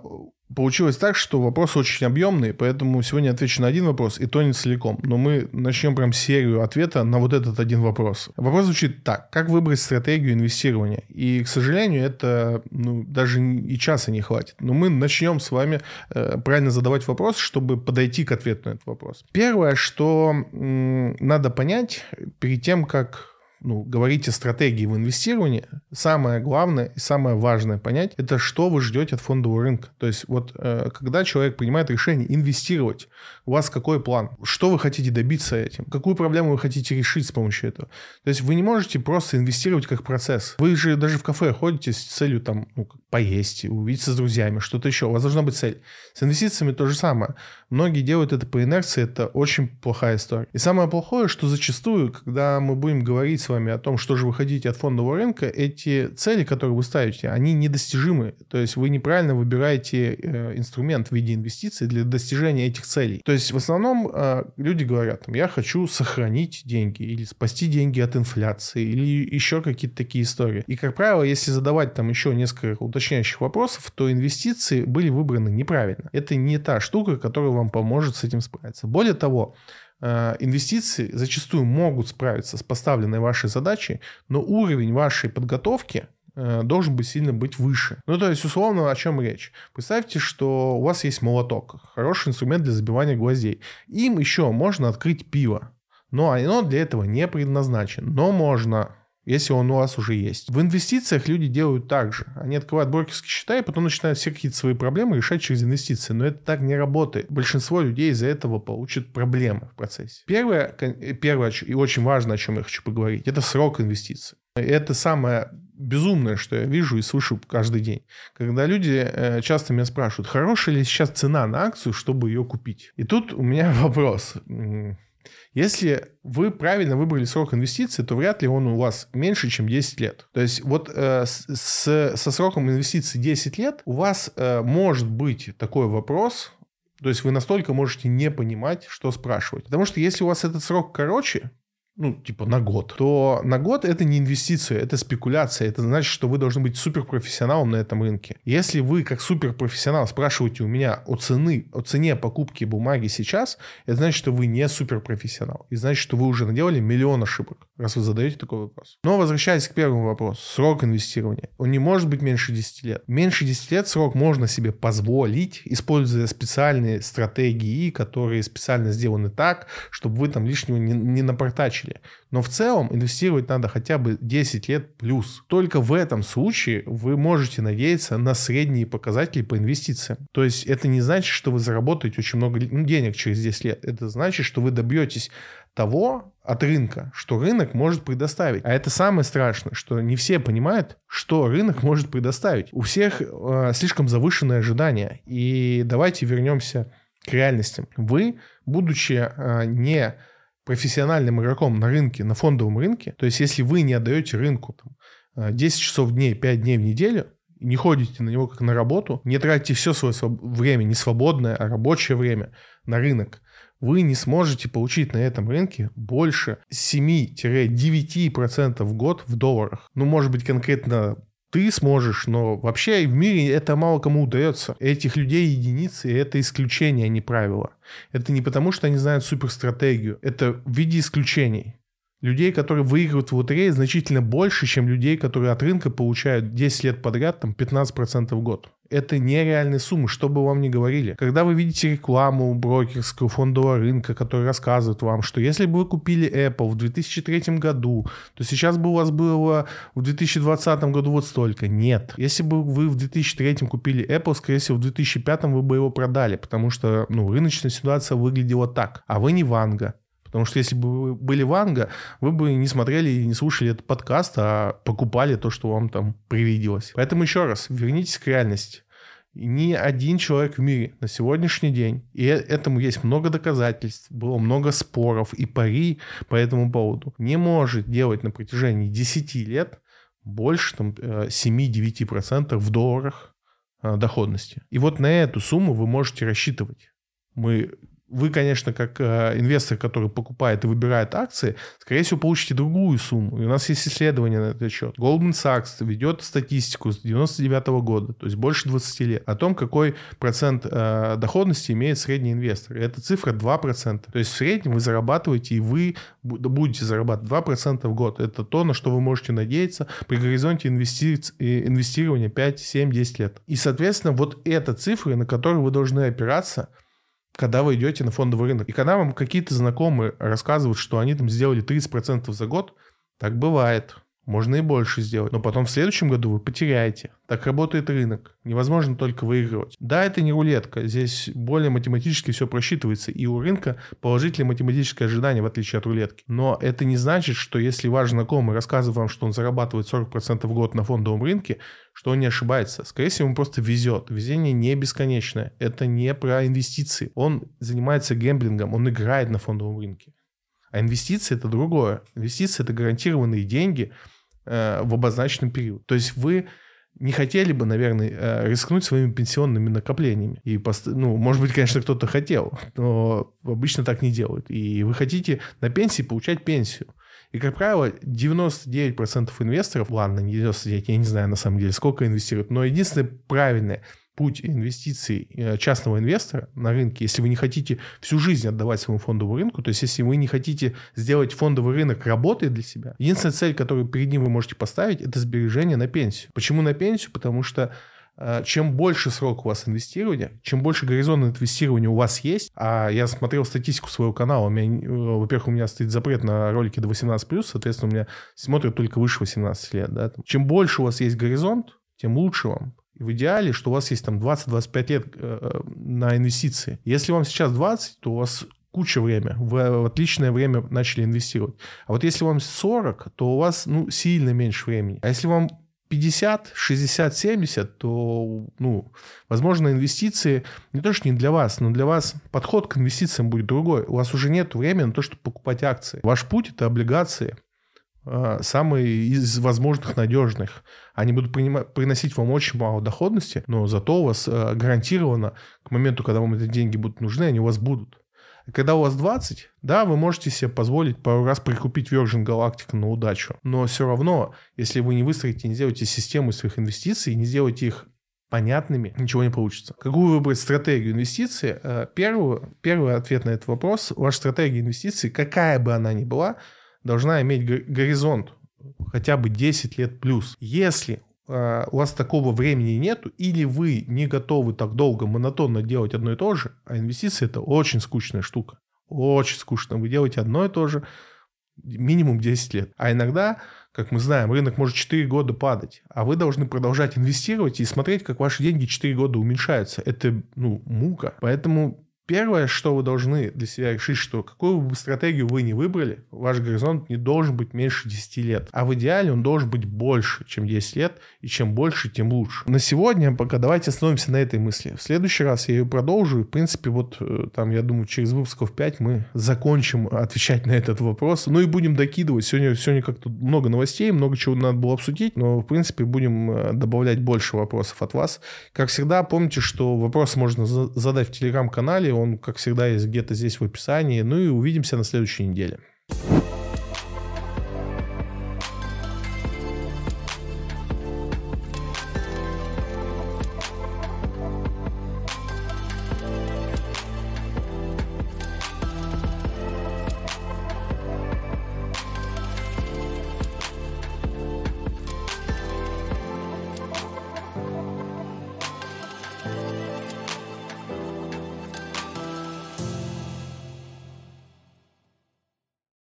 получилось так, что вопросы очень объемные, поэтому сегодня отвечу на один вопрос, и то не целиком. Но мы начнем прям серию ответа на вот этот один вопрос. Вопрос звучит так. Как выбрать стратегию инвестирования? И, к сожалению, это ну, даже и часа не хватит. Но мы начнем с вами э, правильно задавать вопрос, чтобы подойти к ответу на этот вопрос. Первое, что надо понять перед тем, как ну, говорите стратегии в инвестировании, самое главное и самое важное понять, это что вы ждете от фондового рынка. То есть вот э, когда человек принимает решение инвестировать, у вас какой план? Что вы хотите добиться этим? Какую проблему вы хотите решить с помощью этого? То есть вы не можете просто инвестировать как процесс. Вы же даже в кафе ходите с целью там ну, поесть, увидеться с друзьями, что-то еще. У вас должна быть цель. С инвестициями то же самое. Многие делают это по инерции, это очень плохая история. И самое плохое, что зачастую, когда мы будем говорить с вами о том, что же вы хотите от фондового рынка, эти цели, которые вы ставите, они недостижимы. То есть вы неправильно выбираете э, инструмент в виде инвестиций для достижения этих целей. То есть в основном э, люди говорят, я хочу сохранить деньги или спасти деньги от инфляции или еще какие-то такие истории. И, как правило, если задавать там еще несколько уточняющих вопросов, то инвестиции были выбраны неправильно. Это не та штука, которая вам поможет с этим справиться. Более того, Э, инвестиции зачастую могут справиться с поставленной вашей задачей, но уровень вашей подготовки э, должен быть сильно быть выше. Ну, то есть, условно, о чем речь? Представьте, что у вас есть молоток, хороший инструмент для забивания гвоздей. Им еще можно открыть пиво, но оно для этого не предназначено. Но можно если он у вас уже есть. В инвестициях люди делают так же. Они открывают брокерские счета и потом начинают все какие-то свои проблемы решать через инвестиции. Но это так не работает. Большинство людей из-за этого получат проблемы в процессе. Первое, первое и очень важно, о чем я хочу поговорить, это срок инвестиций. Это самое безумное, что я вижу и слышу каждый день. Когда люди э, часто меня спрашивают, хорошая ли сейчас цена на акцию, чтобы ее купить. И тут у меня вопрос. Если вы правильно выбрали срок инвестиции, то вряд ли он у вас меньше, чем 10 лет. То есть вот э, с, со сроком инвестиций 10 лет у вас э, может быть такой вопрос, то есть вы настолько можете не понимать, что спрашивать. Потому что если у вас этот срок короче, ну, типа на год, то на год это не инвестиция, это спекуляция. Это значит, что вы должны быть суперпрофессионалом на этом рынке. Если вы как суперпрофессионал спрашиваете у меня о, цены, о цене покупки бумаги сейчас, это значит, что вы не суперпрофессионал. И значит, что вы уже наделали миллион ошибок, раз вы задаете такой вопрос. Но возвращаясь к первому вопросу, срок инвестирования. Он не может быть меньше 10 лет. Меньше 10 лет срок можно себе позволить, используя специальные стратегии, которые специально сделаны так, чтобы вы там лишнего не, не напортачили начали. Но в целом инвестировать надо хотя бы 10 лет плюс. Только в этом случае вы можете надеяться на средние показатели по инвестициям. То есть это не значит, что вы заработаете очень много ну, денег через 10 лет. Это значит, что вы добьетесь того от рынка, что рынок может предоставить. А это самое страшное, что не все понимают, что рынок может предоставить. У всех э, слишком завышенные ожидания. И давайте вернемся к реальностям. Вы, будучи э, не профессиональным игроком на рынке, на фондовом рынке, то есть если вы не отдаете рынку там, 10 э, часов в дней, 5 дней в неделю, не ходите на него как на работу, не тратите все свое время, не свободное, а рабочее время на рынок, вы не сможете получить на этом рынке больше 7-9% в год в долларах. Ну, может быть, конкретно ты сможешь, но вообще в мире это мало кому удается. Этих людей единицы, и это исключение, а не правило. Это не потому, что они знают суперстратегию, это в виде исключений. Людей, которые выигрывают в лотерее, значительно больше, чем людей, которые от рынка получают 10 лет подряд там 15% в год. Это нереальные суммы, что бы вам ни говорили. Когда вы видите рекламу брокерского фондового рынка, который рассказывает вам, что если бы вы купили Apple в 2003 году, то сейчас бы у вас было в 2020 году вот столько. Нет. Если бы вы в 2003 купили Apple, скорее всего, в 2005 вы бы его продали, потому что ну, рыночная ситуация выглядела так. А вы не Ванга. Потому что если бы вы были Ванга, вы бы не смотрели и не слушали этот подкаст, а покупали то, что вам там привиделось. Поэтому еще раз, вернитесь к реальности. Ни один человек в мире на сегодняшний день, и э, этому есть много доказательств, было много споров и пари по этому поводу, не может делать на протяжении 10 лет больше там, 7-9% э, в долларах э, доходности. И вот на эту сумму вы можете рассчитывать. Мы вы, конечно, как э, инвестор, который покупает и выбирает акции, скорее всего, получите другую сумму. И у нас есть исследование на этот счет. Goldman Sachs ведет статистику с 99 года, то есть больше 20 лет, о том, какой процент э, доходности имеет средний инвестор. И эта цифра 2%. То есть в среднем вы зарабатываете, и вы будете зарабатывать 2% в год. Это то, на что вы можете надеяться при горизонте инвести... инвестирования 5, 7, 10 лет. И, соответственно, вот эта цифра, на которую вы должны опираться – когда вы идете на фондовый рынок. И когда вам какие-то знакомые рассказывают, что они там сделали 30% за год, Так бывает. Можно и больше сделать. Но потом в следующем году вы потеряете. Так работает рынок. Невозможно только выигрывать. Да, это не рулетка. Здесь более математически все просчитывается. И у рынка положительное математическое ожидание, в отличие от рулетки. Но это не значит, что если ваш знакомый рассказывает вам, что он зарабатывает 40% в год на фондовом рынке, что он не ошибается. Скорее всего, ему просто везет. Везение не бесконечное. Это не про инвестиции. Он занимается гэмблингом, он играет на фондовом рынке. А инвестиции это другое. Инвестиции это гарантированные деньги – в обозначенный период. То есть вы не хотели бы, наверное, э, рискнуть своими пенсионными накоплениями. И, ну, может быть, конечно, кто-то хотел, но обычно так не делают. И вы хотите на пенсии получать пенсию. И, как правило, 99% инвесторов, ладно, не 99, я не знаю на самом деле, сколько инвестируют, но единственное правильное – путь инвестиций э, частного инвестора на рынке, если вы не хотите всю жизнь отдавать своему фондовому рынку, то есть если вы не хотите сделать фондовый рынок работой для себя, единственная цель, которую перед ним вы можете поставить, это сбережение на пенсию. Почему на пенсию? Потому что э, чем больше срок у вас инвестирования, чем больше горизонт инвестирования у вас есть, а я смотрел статистику своего канала, у меня, э, во-первых, у меня стоит запрет на ролики до 18+, соответственно, у меня смотрят только выше 18 лет. Да? Чем больше у вас есть горизонт, тем лучше вам. В идеале, что у вас есть там 20-25 лет э, на инвестиции. Если вам сейчас 20, то у вас куча времени, вы в отличное время начали инвестировать. А вот если вам 40, то у вас ну, сильно меньше времени. А если вам 50, 60, 70, то, ну, возможно, инвестиции не то, что не для вас, но для вас подход к инвестициям будет другой. У вас уже нет времени на то, чтобы покупать акции. Ваш путь – это облигации – самые из возможных надежных. Они будут приносить вам очень мало доходности, но зато у вас а, гарантированно к моменту, когда вам эти деньги будут нужны, они у вас будут. Когда у вас 20, да, вы можете себе позволить пару раз прикупить Virgin Galactic на удачу. Но все равно, если вы не выстроите, не сделаете систему своих инвестиций, не сделаете их понятными, ничего не получится. Какую выбрать стратегию инвестиций? А, первый, первый ответ на этот вопрос. Ваша стратегия инвестиций, какая бы она ни была, должна иметь горизонт хотя бы 10 лет плюс. Если э, у вас такого времени нету, или вы не готовы так долго монотонно делать одно и то же, а инвестиции это очень скучная штука. Очень скучно. Вы делаете одно и то же минимум 10 лет. А иногда, как мы знаем, рынок может 4 года падать, а вы должны продолжать инвестировать и смотреть, как ваши деньги 4 года уменьшаются. Это, ну, мука. Поэтому Первое, что вы должны для себя решить, что какую бы стратегию вы не выбрали, ваш горизонт не должен быть меньше 10 лет. А в идеале он должен быть больше, чем 10 лет. И чем больше, тем лучше. На сегодня пока давайте остановимся на этой мысли. В следующий раз я ее продолжу. И, в принципе, вот э, там, я думаю, через выпусков 5 мы закончим отвечать на этот вопрос. Ну и будем докидывать. Сегодня, сегодня как-то много новостей, много чего надо было обсудить. Но, в принципе, будем э, добавлять больше вопросов от вас. Как всегда, помните, что вопрос можно задать в телеграм-канале он, как всегда, есть где-то здесь в описании. Ну и увидимся на следующей неделе.